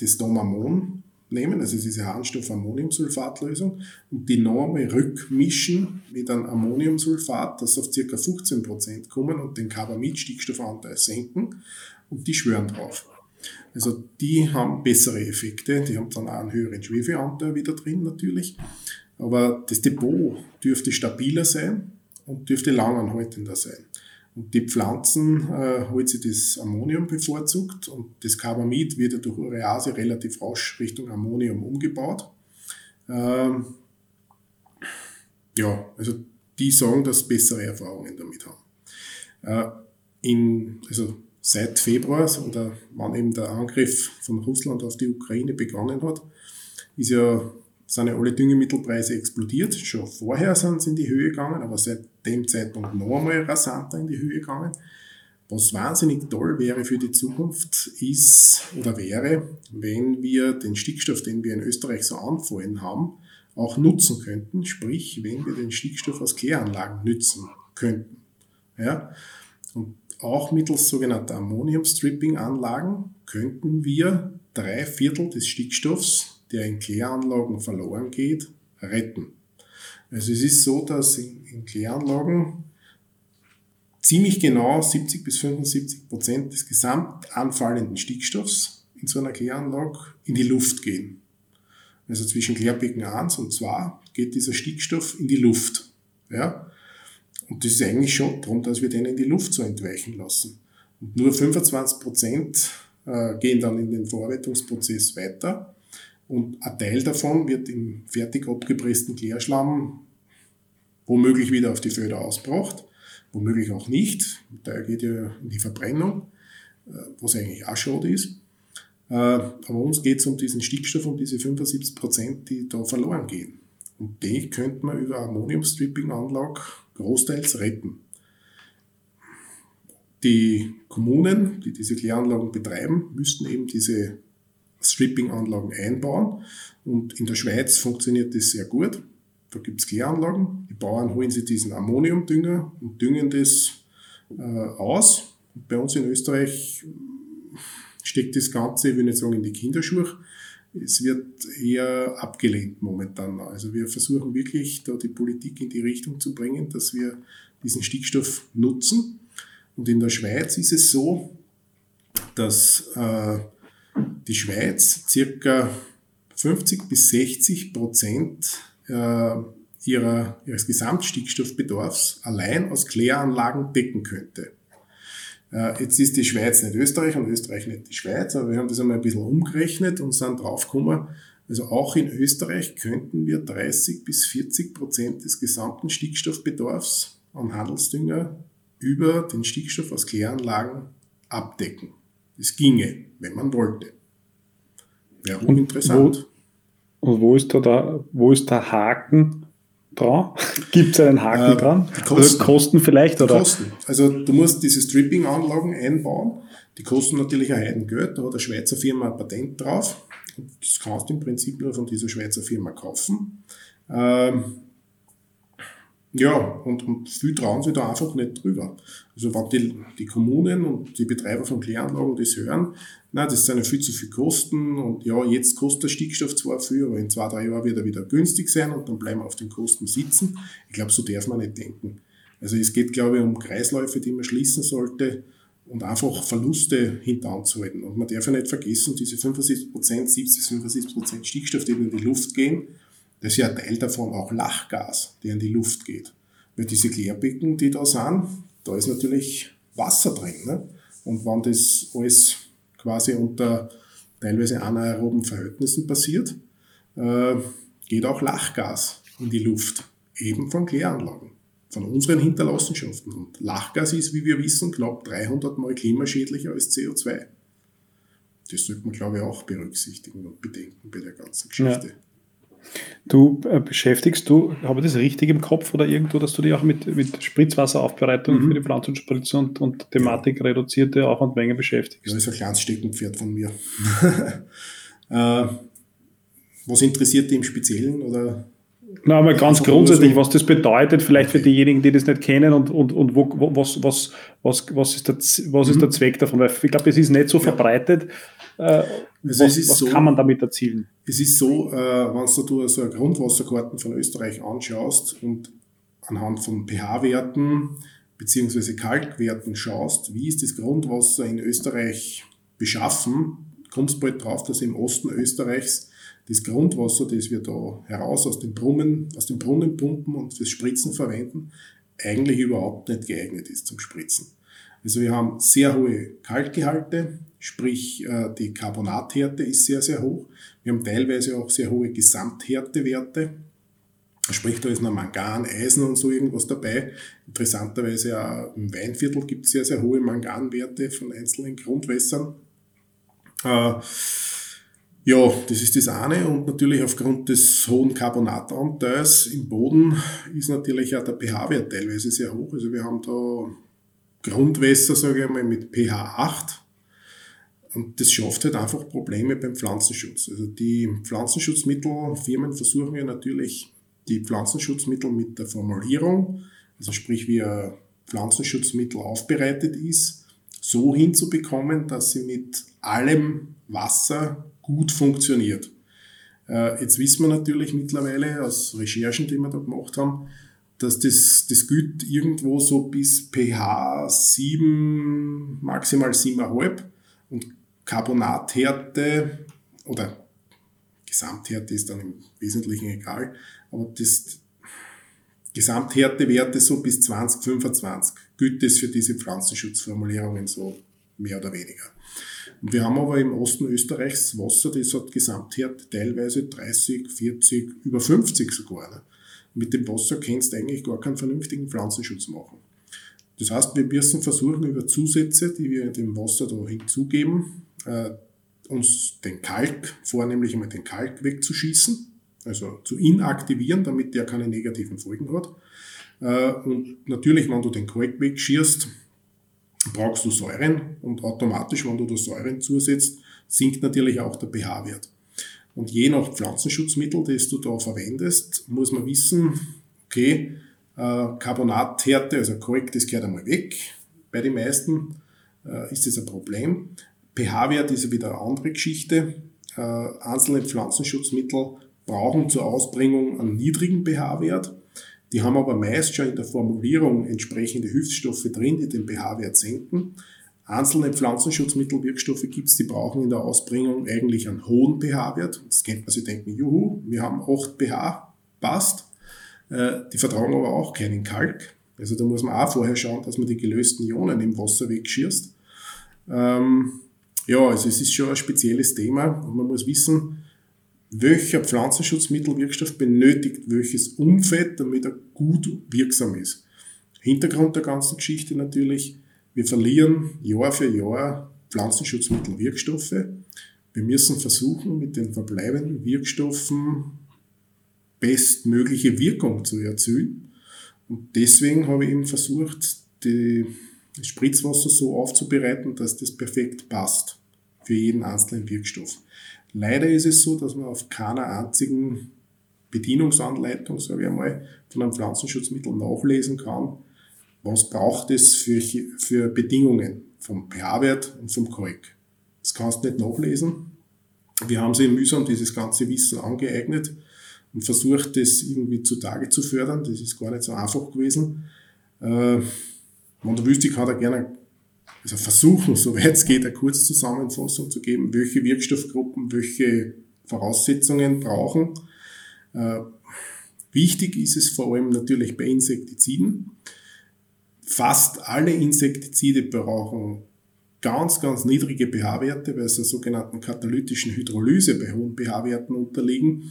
das Domamon nehmen, also diese Harnstoff-Ammoniumsulfatlösung, und die noch einmal rückmischen mit einem Ammoniumsulfat, das auf ca. 15% kommen und den Carbamid-Stickstoffanteil senken und die schwören drauf. Also die haben bessere Effekte, die haben dann auch einen höheren Schwefelanteil wieder drin natürlich, aber das Depot dürfte stabiler sein und dürfte langanhaltender sein. Und die Pflanzen äh, holt sich das Ammonium bevorzugt und das Carbamid wird ja durch Urease relativ rasch Richtung Ammonium umgebaut. Ähm, ja, also die sagen, dass sie bessere Erfahrungen damit haben. Äh, in, also seit Februar oder wann eben der Angriff von Russland auf die Ukraine begonnen hat, ist ja sind ja alle Düngemittelpreise explodiert. Schon vorher sind sie in die Höhe gegangen, aber seit dem Zeitpunkt noch einmal rasanter in die Höhe gegangen. Was wahnsinnig toll wäre für die Zukunft ist oder wäre, wenn wir den Stickstoff, den wir in Österreich so anfallen haben, auch nutzen könnten. Sprich, wenn wir den Stickstoff aus Kläranlagen nützen könnten. Ja? Und auch mittels sogenannter Ammonium-Stripping-Anlagen könnten wir drei Viertel des Stickstoffs der in Kläranlagen verloren geht, retten. Also es ist so, dass in, in Kläranlagen ziemlich genau 70 bis 75 Prozent des gesamt anfallenden Stickstoffs in so einer Kläranlage in die Luft gehen. Also zwischen Klärbecken 1 und 2 geht dieser Stickstoff in die Luft. Ja? Und das ist eigentlich schon darum, dass wir den in die Luft so entweichen lassen. Und nur 25 Prozent äh, gehen dann in den Verarbeitungsprozess weiter und ein Teil davon wird im fertig abgepressten Klärschlamm womöglich wieder auf die Föder ausgebracht, womöglich auch nicht. Der geht ja in die Verbrennung, äh, was eigentlich auch schade ist. Äh, aber uns geht es um diesen Stickstoff, um diese 75 Prozent, die da verloren gehen. Und die könnte man über Ammonium-Stripping-Anlage großteils retten. Die Kommunen, die diese Kläranlagen betreiben, müssten eben diese Stripping-Anlagen einbauen. Und in der Schweiz funktioniert das sehr gut. Da gibt es Kläranlagen. Die Bauern holen sich diesen Ammoniumdünger und düngen das äh, aus. Bei uns in Österreich steckt das Ganze, ich will nicht sagen, in die Kinderschuhe. Es wird eher abgelehnt momentan. Also wir versuchen wirklich, da die Politik in die Richtung zu bringen, dass wir diesen Stickstoff nutzen. Und in der Schweiz ist es so, dass äh, die Schweiz circa 50 bis 60 Prozent äh, ihrer, ihres Gesamtstickstoffbedarfs allein aus Kläranlagen decken könnte. Äh, jetzt ist die Schweiz nicht Österreich und Österreich nicht die Schweiz, aber wir haben das einmal ein bisschen umgerechnet und sind draufgekommen, also auch in Österreich könnten wir 30 bis 40 Prozent des gesamten Stickstoffbedarfs an Handelsdünger über den Stickstoff aus Kläranlagen abdecken. Das ginge, wenn man wollte. Wäre interessant. Und wo ist da, da wo ist der Haken dran? Gibt es einen Haken äh, dran? Die Kosten. Also Kosten vielleicht? Oder? Kosten. Also du musst diese Stripping-Anlagen einbauen. Die kosten natürlich ein Heidengeld. Da hat eine Schweizer Firma ein Patent drauf. Das kannst du im Prinzip nur von dieser Schweizer Firma kaufen. Ähm, ja, und, und viel trauen sich da einfach nicht drüber. Also wenn die, die Kommunen und die Betreiber von Kläranlagen das hören, na, das sind ja viel zu viel Kosten und ja, jetzt kostet der Stickstoff zwar viel, aber in zwei, drei Jahren wird er wieder günstig sein und dann bleiben wir auf den Kosten sitzen. Ich glaube, so darf man nicht denken. Also es geht, glaube ich, um Kreisläufe, die man schließen sollte und einfach Verluste hinteranzuhalten. Und man darf ja nicht vergessen, diese 75%, 70 75% Stickstoff, die in die Luft gehen, das ist ja ein Teil davon auch Lachgas, der in die Luft geht. Weil diese Klärbecken, die da sind, da ist natürlich Wasser drin. Ne? Und wenn das alles quasi unter teilweise anaeroben Verhältnissen passiert, äh, geht auch Lachgas in die Luft, eben von Kläranlagen, von unseren Hinterlassenschaften. Und Lachgas ist, wie wir wissen, knapp 300 mal klimaschädlicher als CO2. Das sollte man, glaube ich, auch berücksichtigen und bedenken bei der ganzen Geschichte. Ja. Du äh, beschäftigst du, habe ich das richtig im Kopf oder irgendwo, dass du dich auch mit, mit Spritzwasseraufbereitung mhm. für die Pflanzenspritze und, und Thematik reduzierte Aufwandmenge beschäftigst? Das ist ein kleines Steckenpferd von mir. äh, was interessiert dich im Speziellen oder na, aber ganz grundsätzlich, was das bedeutet, vielleicht für diejenigen, die das nicht kennen und, und, und wo, was, was, was, was, ist der, was ist der mhm. Zweck davon? Weil ich glaube, es ist nicht so verbreitet. Äh, also was, was so, kann man damit erzielen? Es ist so, äh, wenn du so eine Grundwasserkarten von Österreich anschaust und anhand von pH-Werten bzw. Kalkwerten schaust, wie ist das Grundwasser in Österreich beschaffen, kommst du bald drauf, dass im Osten Österreichs das Grundwasser, das wir da heraus aus den Brunnen, aus den Brunnen pumpen und fürs Spritzen verwenden, eigentlich überhaupt nicht geeignet ist zum Spritzen. Also wir haben sehr hohe Kalkgehalte, sprich äh, die Carbonathärte ist sehr, sehr hoch. Wir haben teilweise auch sehr hohe Gesamthärtewerte, sprich da ist noch Mangan, Eisen und so irgendwas dabei. Interessanterweise auch im Weinviertel gibt es sehr, sehr hohe Manganwerte von einzelnen Grundwässern. Äh, ja, das ist das eine und natürlich aufgrund des hohen Carbonatanteils im Boden ist natürlich auch der pH-Wert teilweise sehr hoch. Also wir haben da Grundwässer, sage ich mal, mit pH 8 und das schafft halt einfach Probleme beim Pflanzenschutz. Also die Pflanzenschutzmittelfirmen versuchen ja natürlich die Pflanzenschutzmittel mit der Formulierung, also sprich wie ein Pflanzenschutzmittel aufbereitet ist, so hinzubekommen, dass sie mit allem Wasser gut funktioniert. Äh, jetzt wissen wir natürlich mittlerweile aus Recherchen, die wir da gemacht haben, dass das, das gilt irgendwo so bis pH 7, maximal 7,5 und Carbonathärte oder Gesamthärte ist dann im Wesentlichen egal, aber das Gesamthärtewerte so bis 20, 25 gilt es für diese Pflanzenschutzformulierungen so mehr oder weniger. Und wir haben aber im Osten Österreichs Wasser, das hat Gesamthärte teilweise 30, 40, über 50 sogar. Ne? Mit dem Wasser kannst du eigentlich gar keinen vernünftigen Pflanzenschutz machen. Das heißt, wir müssen versuchen, über Zusätze, die wir dem Wasser da hinzugeben, äh, uns den Kalk, vornehmlich einmal den Kalk wegzuschießen, also zu inaktivieren, damit der keine negativen Folgen hat. Äh, und natürlich, wenn du den Kalk wegschierst, brauchst du Säuren und automatisch, wenn du da Säuren zusetzt, sinkt natürlich auch der pH-Wert. Und je nach Pflanzenschutzmittel, das du da verwendest, muss man wissen, okay, äh, Carbonathärte, also Kalk, das gehört einmal weg bei den meisten. äh, ist das ein Problem. pH-Wert ist wieder eine andere Geschichte. Äh, einzelne Pflanzenschutzmittel brauchen zur Ausbringung einen niedrigen pH-Wert. Die haben aber meist schon in der Formulierung entsprechende Hilfsstoffe drin, die den pH-Wert senken. Einzelne Pflanzenschutzmittelwirkstoffe gibt es, die brauchen in der Ausbringung eigentlich einen hohen pH-Wert. Das kennt man sich denken, juhu, wir haben 8 pH, passt. Äh, die vertragen aber auch keinen Kalk. Also da muss man auch vorher schauen, dass man die gelösten Ionen im Wasser wegschießt. Ähm, ja, also es ist schon ein spezielles Thema und man muss wissen, welcher Pflanzenschutzmittelwirkstoff benötigt welches Umfeld, damit er gut wirksam ist. Hintergrund der ganzen Geschichte natürlich, wir verlieren Jahr für Jahr Pflanzenschutzmittelwirkstoffe. Wir müssen versuchen, mit den verbleibenden Wirkstoffen bestmögliche Wirkung zu erzielen. Und deswegen habe ich eben versucht, das Spritzwasser so aufzubereiten, dass das perfekt passt für jeden einzelnen Wirkstoff. Leider ist es so, dass man auf keiner einzigen Bedienungsanleitung, sage ich einmal, von einem Pflanzenschutzmittel nachlesen kann, was braucht es für, für Bedingungen vom pH-Wert und vom Kalk. Das kannst du nicht nachlesen. Wir haben sich mühsam dieses ganze Wissen angeeignet und versucht, das irgendwie zutage zu fördern. Das ist gar nicht so einfach gewesen. Äh, willst, ich kann da gerne also versuchen, soweit es geht, eine Kurzzusammenfassung zu geben, welche Wirkstoffgruppen welche Voraussetzungen brauchen. Äh, wichtig ist es vor allem natürlich bei Insektiziden. Fast alle Insektizide brauchen ganz, ganz niedrige pH-Werte, weil sie sogenannten katalytischen Hydrolyse bei hohen pH-Werten unterliegen.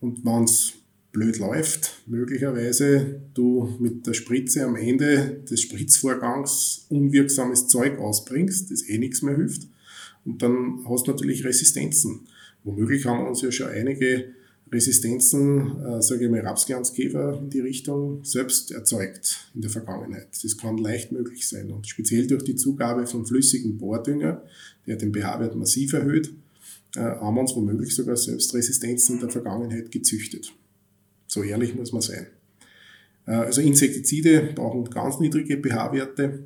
Und wenn es blöd läuft, möglicherweise du mit der Spritze am Ende des Spritzvorgangs unwirksames Zeug ausbringst, das eh nichts mehr hilft. Und dann hast du natürlich Resistenzen. Womöglich haben uns ja schon einige Resistenzen, äh, sage ich mal, Rapsglanzkäfer in die Richtung selbst erzeugt in der Vergangenheit. Das kann leicht möglich sein. Und speziell durch die Zugabe von flüssigem Bohrdünger, der den pH-Wert massiv erhöht, äh, haben wir uns womöglich sogar selbst Resistenzen in der Vergangenheit gezüchtet. So ehrlich muss man sein. Äh, also Insektizide brauchen ganz niedrige pH-Werte.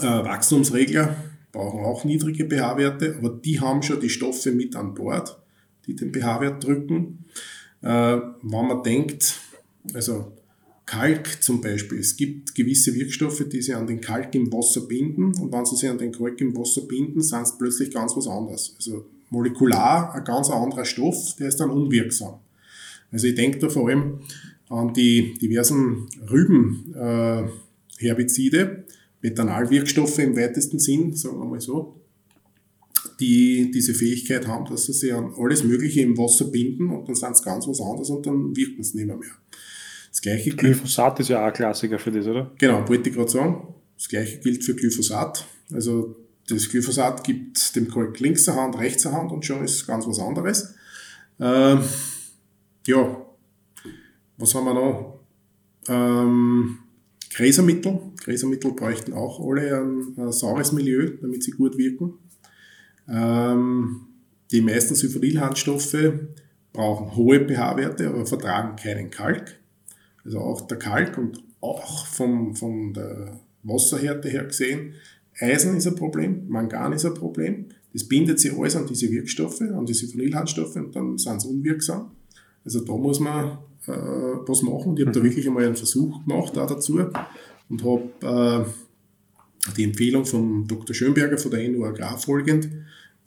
Äh, Wachstumsregler brauchen auch niedrige pH-Werte, aber die haben schon die Stoffe mit an Bord, die den pH-Wert drücken. Äh, wenn man denkt, also Kalk zum Beispiel, es gibt gewisse Wirkstoffe, die sich an den Kalk im Wasser binden und wenn sie sich an den Kalk im Wasser binden, sind es plötzlich ganz was anderes. Also molekular ein ganz anderer Stoff, der ist dann unwirksam. Also ich denke da vor allem an die diversen Rübenherbizide, äh, Methanalwirkstoffe im weitesten Sinn, sagen wir mal so, die diese Fähigkeit haben, dass sie sich an alles Mögliche im Wasser binden und dann sind sie ganz was anderes und dann wirken sie nicht mehr. mehr. Das gleiche Glyphosat ist ja auch ein Klassiker für das, oder? Genau, wollte ich gerade sagen. Das gleiche gilt für Glyphosat. Also das Glyphosat gibt dem Kalk links Hand, rechts Hand und schon ist es ganz was anderes. Ähm, ja, was haben wir noch? Ähm, Gräsermittel. Gräsermittel bräuchten auch alle ein, ein saures Milieu, damit sie gut wirken. Ähm, die meisten Sulfonylharnstoffe brauchen hohe pH-Werte, aber vertragen keinen Kalk. Also auch der Kalk und auch vom, von der Wasserhärte her gesehen, Eisen ist ein Problem, Mangan ist ein Problem. Das bindet sich alles an diese Wirkstoffe, an diese Sulfonylharnstoffe und dann sind sie unwirksam. Also da muss man äh, was machen. Ich habe da wirklich einmal einen Versuch gemacht auch dazu und habe äh, die Empfehlung von Dr. Schönberger von der NU Agrar folgend,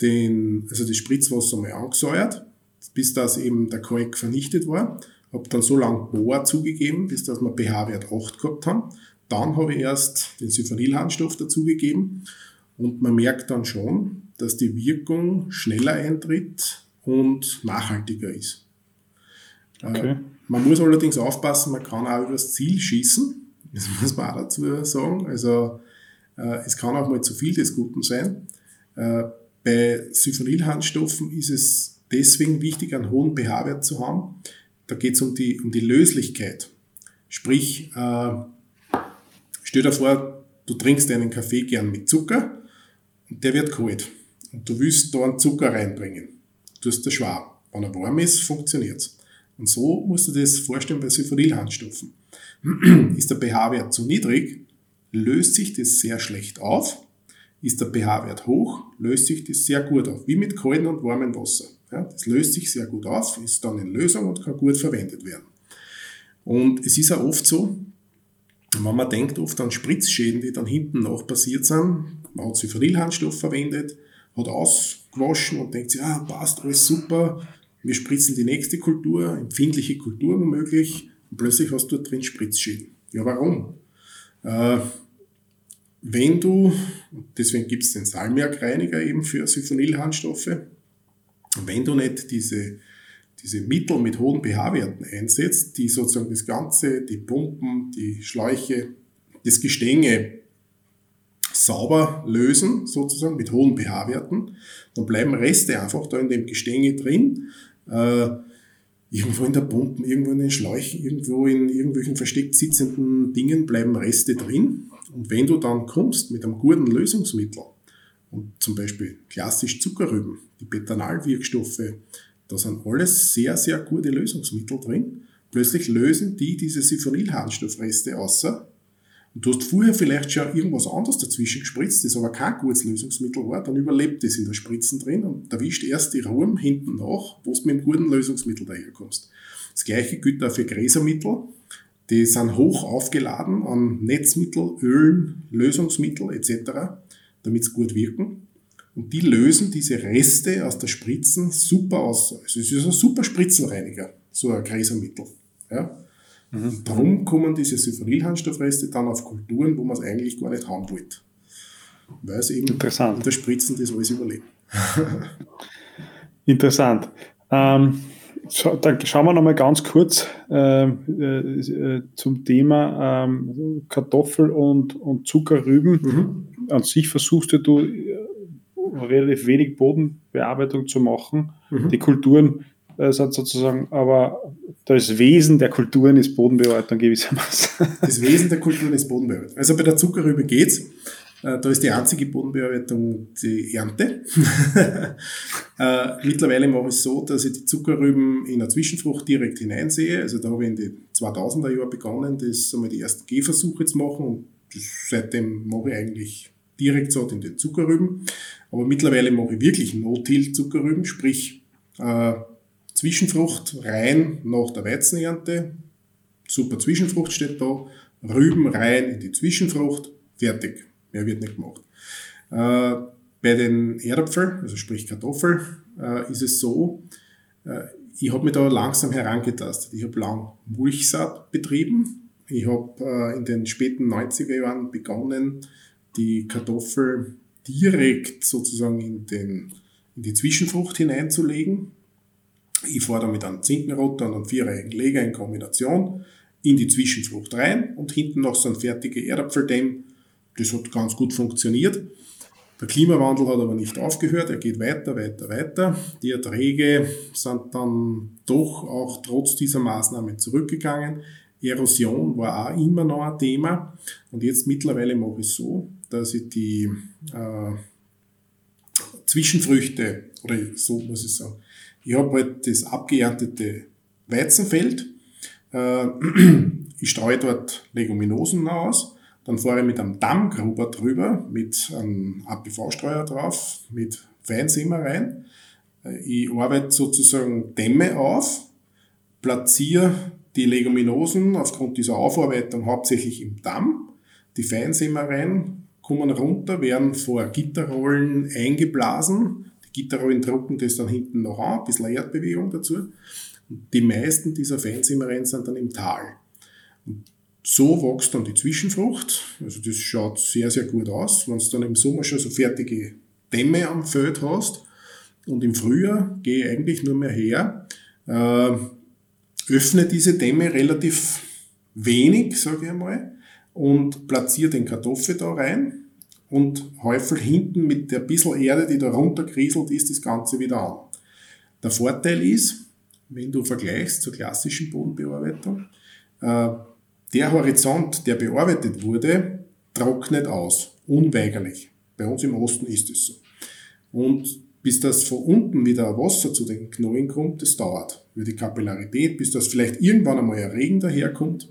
den, also das Spritzwasser mal angesäuert, bis das eben der Kalk vernichtet war. Habe dann so lange Bohr zugegeben, bis dass wir pH-Wert 8 gehabt haben. Dann habe ich erst den Sulfonylharnstoff dazugegeben und man merkt dann schon, dass die Wirkung schneller eintritt und nachhaltiger ist. Äh, okay. Man muss allerdings aufpassen, man kann auch übers Ziel schießen. Das muss man auch dazu sagen. Also äh, es kann auch mal zu viel des Guten sein. Äh, bei Sulfonylharnstoffen ist es deswegen wichtig, einen hohen pH-Wert zu haben. Da geht es um die, um die Löslichkeit. Sprich, äh, stell dir vor, du trinkst einen Kaffee gern mit Zucker und der wird kalt. Und du willst da einen Zucker reinbringen. Du hast das Schwab. Wenn er warm ist, funktioniert es. Und so musst du das vorstellen bei Sulfonylharnstoffen. ist der pH-Wert zu niedrig, löst sich das sehr schlecht auf. ist der pH-Wert hoch, löst sich das sehr gut auf, wie mit kaltem und warmem Wasser. Ja, das löst sich sehr gut auf, ist dann in Lösung und kann gut verwendet werden. Und es ist auch oft so, wenn man denkt oft an Spritzschäden, die dann hinten noch passiert sind, man hat Sulfonylharnstoff verwendet, hat ausgewaschen und denkt sich, ah, passt, alles super, wir spritzen die nächste Kultur, empfindliche Kultur womöglich, und plötzlich hast du dort drin Spritzschäden. Ja, warum? Äh, wenn du, deswegen gibt es den Salmiakreiniger eben für Sulfonylharnstoffe, wenn du nicht diese, diese Mittel mit hohen pH-Werten einsetzt, die sozusagen das Ganze, die Pumpen, die Schläuche, das Gestänge sauber lösen, sozusagen mit hohen pH-Werten, dann bleiben Reste einfach da in dem Gestänge drin. Äh, irgendwo in der Pumpen, irgendwo in den Schläuchen, irgendwo in irgendwelchen versteckt sitzenden Dingen bleiben Reste drin. Und wenn du dann kommst mit einem guten Lösungsmittel, und zum Beispiel klassisch Zuckerrüben, die Betanalwirkstoffe, da sind alles sehr, sehr gute Lösungsmittel drin. Plötzlich lösen die diese Siphonylharnstoffreste außer und du hast vorher vielleicht schon irgendwas anderes dazwischen gespritzt, das aber kein gutes Lösungsmittel war, dann überlebt das in der Spritzen drin und erwischt erst die Raum hinten nach, wo du mit einem guten Lösungsmittel daherkommst. Das gleiche gilt auch für Gräsermittel. Die sind hoch aufgeladen an Netzmittel, Ölen, Lösungsmittel etc., damit sie gut wirken. Und die lösen diese Reste aus der Spritzen super aus. Also es ist ein super Spritzenreiniger, so ein Gräsermittel. Ja? Mhm. Darum kommen diese Sulfonylharnstoffreste dann auf Kulturen, wo man es eigentlich gar nicht haben wollte. Weil es eben Interessant. unter Spritzen das alles überleben. Interessant. Ähm, so, dann schauen wir nochmal ganz kurz äh, äh, zum Thema ähm, Kartoffel und, und Zuckerrüben. Mhm. An sich versuchst du äh, relativ wenig Bodenbearbeitung zu machen. Mhm. Die Kulturen äh, sozusagen, aber das Wesen der Kulturen ist Bodenbearbeitung gewissermaßen. Das Wesen der Kulturen ist Bodenbearbeitung. Also bei der Zuckerrübe geht's. Äh, da ist die einzige Bodenbearbeitung die Ernte. Äh, mittlerweile mache ich es so, dass ich die Zuckerrüben in eine Zwischenfrucht direkt hineinsehe. Also da habe ich in die 2000er Jahren begonnen, das einmal die ersten Gehversuche zu machen und seitdem mache ich eigentlich direkt so in den Zuckerrüben. Aber mittlerweile mache ich wirklich No-Till-Zuckerrüben, sprich äh, Zwischenfrucht rein nach der Weizenernte. Super Zwischenfrucht steht da. Rüben rein in die Zwischenfrucht. Fertig. Mehr wird nicht gemacht. Äh, bei den Erdäpfeln, also sprich Kartoffel, äh, ist es so, äh, ich habe mich da langsam herangetastet. Ich habe lang Mulchsaat betrieben. Ich habe äh, in den späten 90er Jahren begonnen, die Kartoffel direkt sozusagen in, den, in die Zwischenfrucht hineinzulegen. Ich fahre damit einen Zinkenrotter und einen viereckigen Leger in Kombination in die Zwischenfrucht rein und hinten noch so ein fertiger Erdapfeldämm. Das hat ganz gut funktioniert. Der Klimawandel hat aber nicht aufgehört, er geht weiter, weiter, weiter. Die Erträge sind dann doch auch trotz dieser Maßnahmen zurückgegangen. Erosion war auch immer noch ein Thema. Und jetzt mittlerweile mache ich es so, dass ich die äh, Zwischenfrüchte, oder so muss ich sagen, ich habe halt das abgeerntete Weizenfeld. Äh, ich streue dort Leguminosen aus. Dann fahre ich mit einem Dammgruber drüber, mit einem APV-Streuer drauf, mit Feinsimmer rein. Ich arbeite sozusagen Dämme auf, platziere die Leguminosen aufgrund dieser Aufarbeitung hauptsächlich im Damm. Die Feinsimmer rein, kommen runter, werden vor Gitterrollen eingeblasen Gitterrollen drucken das dann hinten noch an, ein bisschen Erdbewegung dazu. Und die meisten dieser Feinzimmereien sind dann im Tal. Und so wächst dann die Zwischenfrucht. Also das schaut sehr, sehr gut aus. Wenn du dann im Sommer schon so fertige Dämme am Feld hast und im Frühjahr gehe ich eigentlich nur mehr her, äh, öffne diese Dämme relativ wenig, sage ich einmal, und platziere den Kartoffel da rein und häufel hinten mit der bisschen Erde, die da runterkrieselt, ist das Ganze wieder an. Der Vorteil ist, wenn du vergleichst zur klassischen Bodenbearbeitung, äh, der Horizont, der bearbeitet wurde, trocknet aus, unweigerlich. Bei uns im Osten ist es so. Und bis das von unten wieder Wasser zu den Knollen kommt, das dauert. Über die Kapillarität, bis das vielleicht irgendwann einmal ein Regen daherkommt.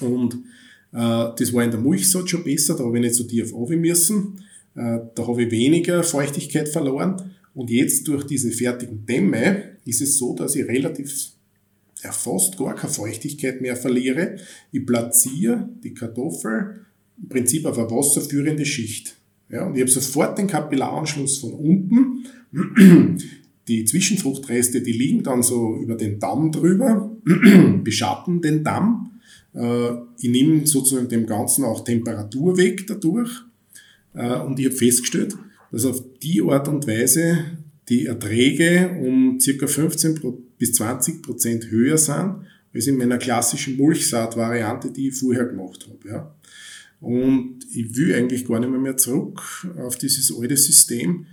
Und das war in der Mulchsaat schon besser, da habe ich nicht so tief auf müssen. Äh, da habe ich weniger Feuchtigkeit verloren. Und jetzt durch diese fertigen Dämme ist es so, dass ich relativ ja, fast gar keine Feuchtigkeit mehr verliere. Ich platziere die Kartoffel im Prinzip auf eine wasserführende Schicht. Ja, und ich habe sofort den Kapillaranschluss von unten. Die Zwischenfruchtreste, die liegen dann so über den Damm drüber, beschatten den Damm. Äh, ich nehme sozusagen dem Ganzen auch Temperatur weg dadurch. Äh, und ich habe festgestellt, dass auf die Art und Weise die Erträge um circa 15 bis 20 Prozent höher sind als in meiner klassischen Mulchsaatvariante, die ich vorher gemacht habe. Und ich will eigentlich gar nicht mehr, mehr zurück auf dieses alte System.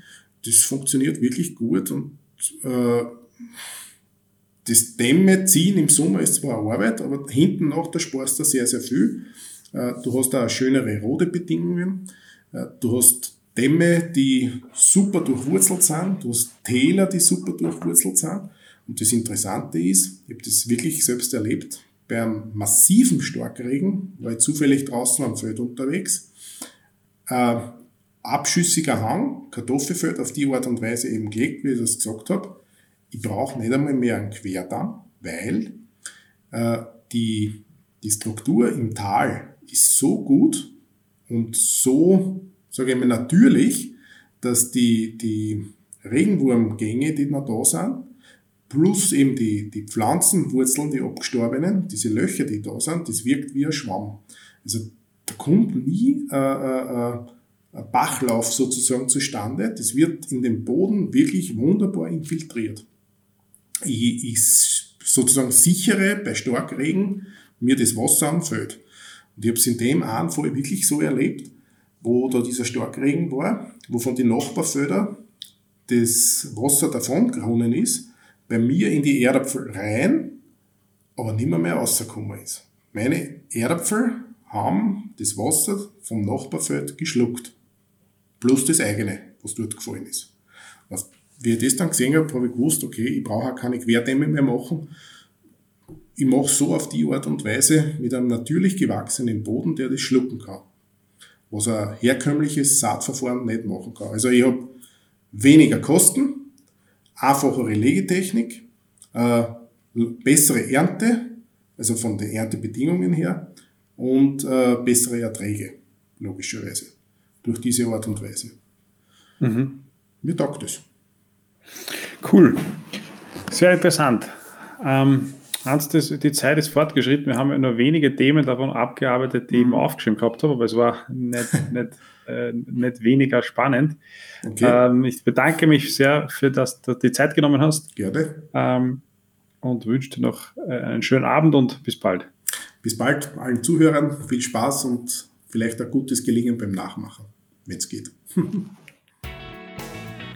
Das funktioniert wirklich gut und äh, das Dämme ziehen im Sommer ist zwar Arbeit, aber hinten nach, da sparst du sehr, sehr viel. Äh, du hast auch schönere Rodebedingungen. Äh, du hast Dämme, die super durchwurzelt sind. Du hast Täler, die super durchwurzelt sind. Und das Interessante ist, ich habe das wirklich selbst erlebt, bei einem massiven Starkregen war ich zufällig draußen am Feld unterwegs. Äh, abschüssiger Hang, Kartoffelfeld auf die Art und Weise eben gelegt, wie ich das gesagt habe. Ich brauche nicht einmal mehr einen Querdamm, weil äh, die, die Struktur im Tal ist so gut und so, sage ich mal, natürlich, dass die, die Regenwurmgänge, die noch da sind, plus eben die, die Pflanzenwurzeln, die abgestorbenen, diese Löcher, die da sind, das wirkt wie ein Schwamm. Also da kommt nie äh, äh, ein Bachlauf sozusagen zustande. Das wird in den Boden wirklich wunderbar infiltriert. Ich, ich sozusagen sichere bei Starkregen mir das Wasser anfällt. Und ich habe es in dem einen Fall wirklich so erlebt, wo da dieser Starkregen war, wo von den Nachbarfeldern das Wasser davon geronnen ist bei mir in die Erdapfel rein, aber nicht mehr, rausgekommen ist. Meine Erdapfel haben das Wasser vom Nachbarfeld geschluckt. Plus das eigene, was dort gefallen ist. Wie ich das dann gesehen habe, habe ich gewusst, okay, ich brauche auch keine Querdämme mehr machen. Ich mache so auf die Art und Weise mit einem natürlich gewachsenen Boden, der das schlucken kann. Was ein herkömmliches Saatverfahren nicht machen kann. Also ich habe weniger Kosten, einfachere Legetechnik, äh, bessere Ernte, also von den Erntebedingungen her, und äh, bessere Erträge, logischerweise, durch diese Art und Weise. Mhm. Mir taugt es. Cool. Sehr interessant. Ähm, Hans, das, die Zeit ist fortgeschritten. Wir haben ja nur wenige Themen davon abgearbeitet, die ich mhm. aufgeschrieben gehabt habe, aber es war nicht, nicht, äh, nicht weniger spannend. Okay. Ähm, ich bedanke mich sehr für, dass du die Zeit genommen hast. Gerne. Ähm, und wünsche dir noch äh, einen schönen Abend und bis bald. Bis bald allen Zuhörern. Viel Spaß und vielleicht ein gutes Gelingen beim Nachmachen, wenn es geht.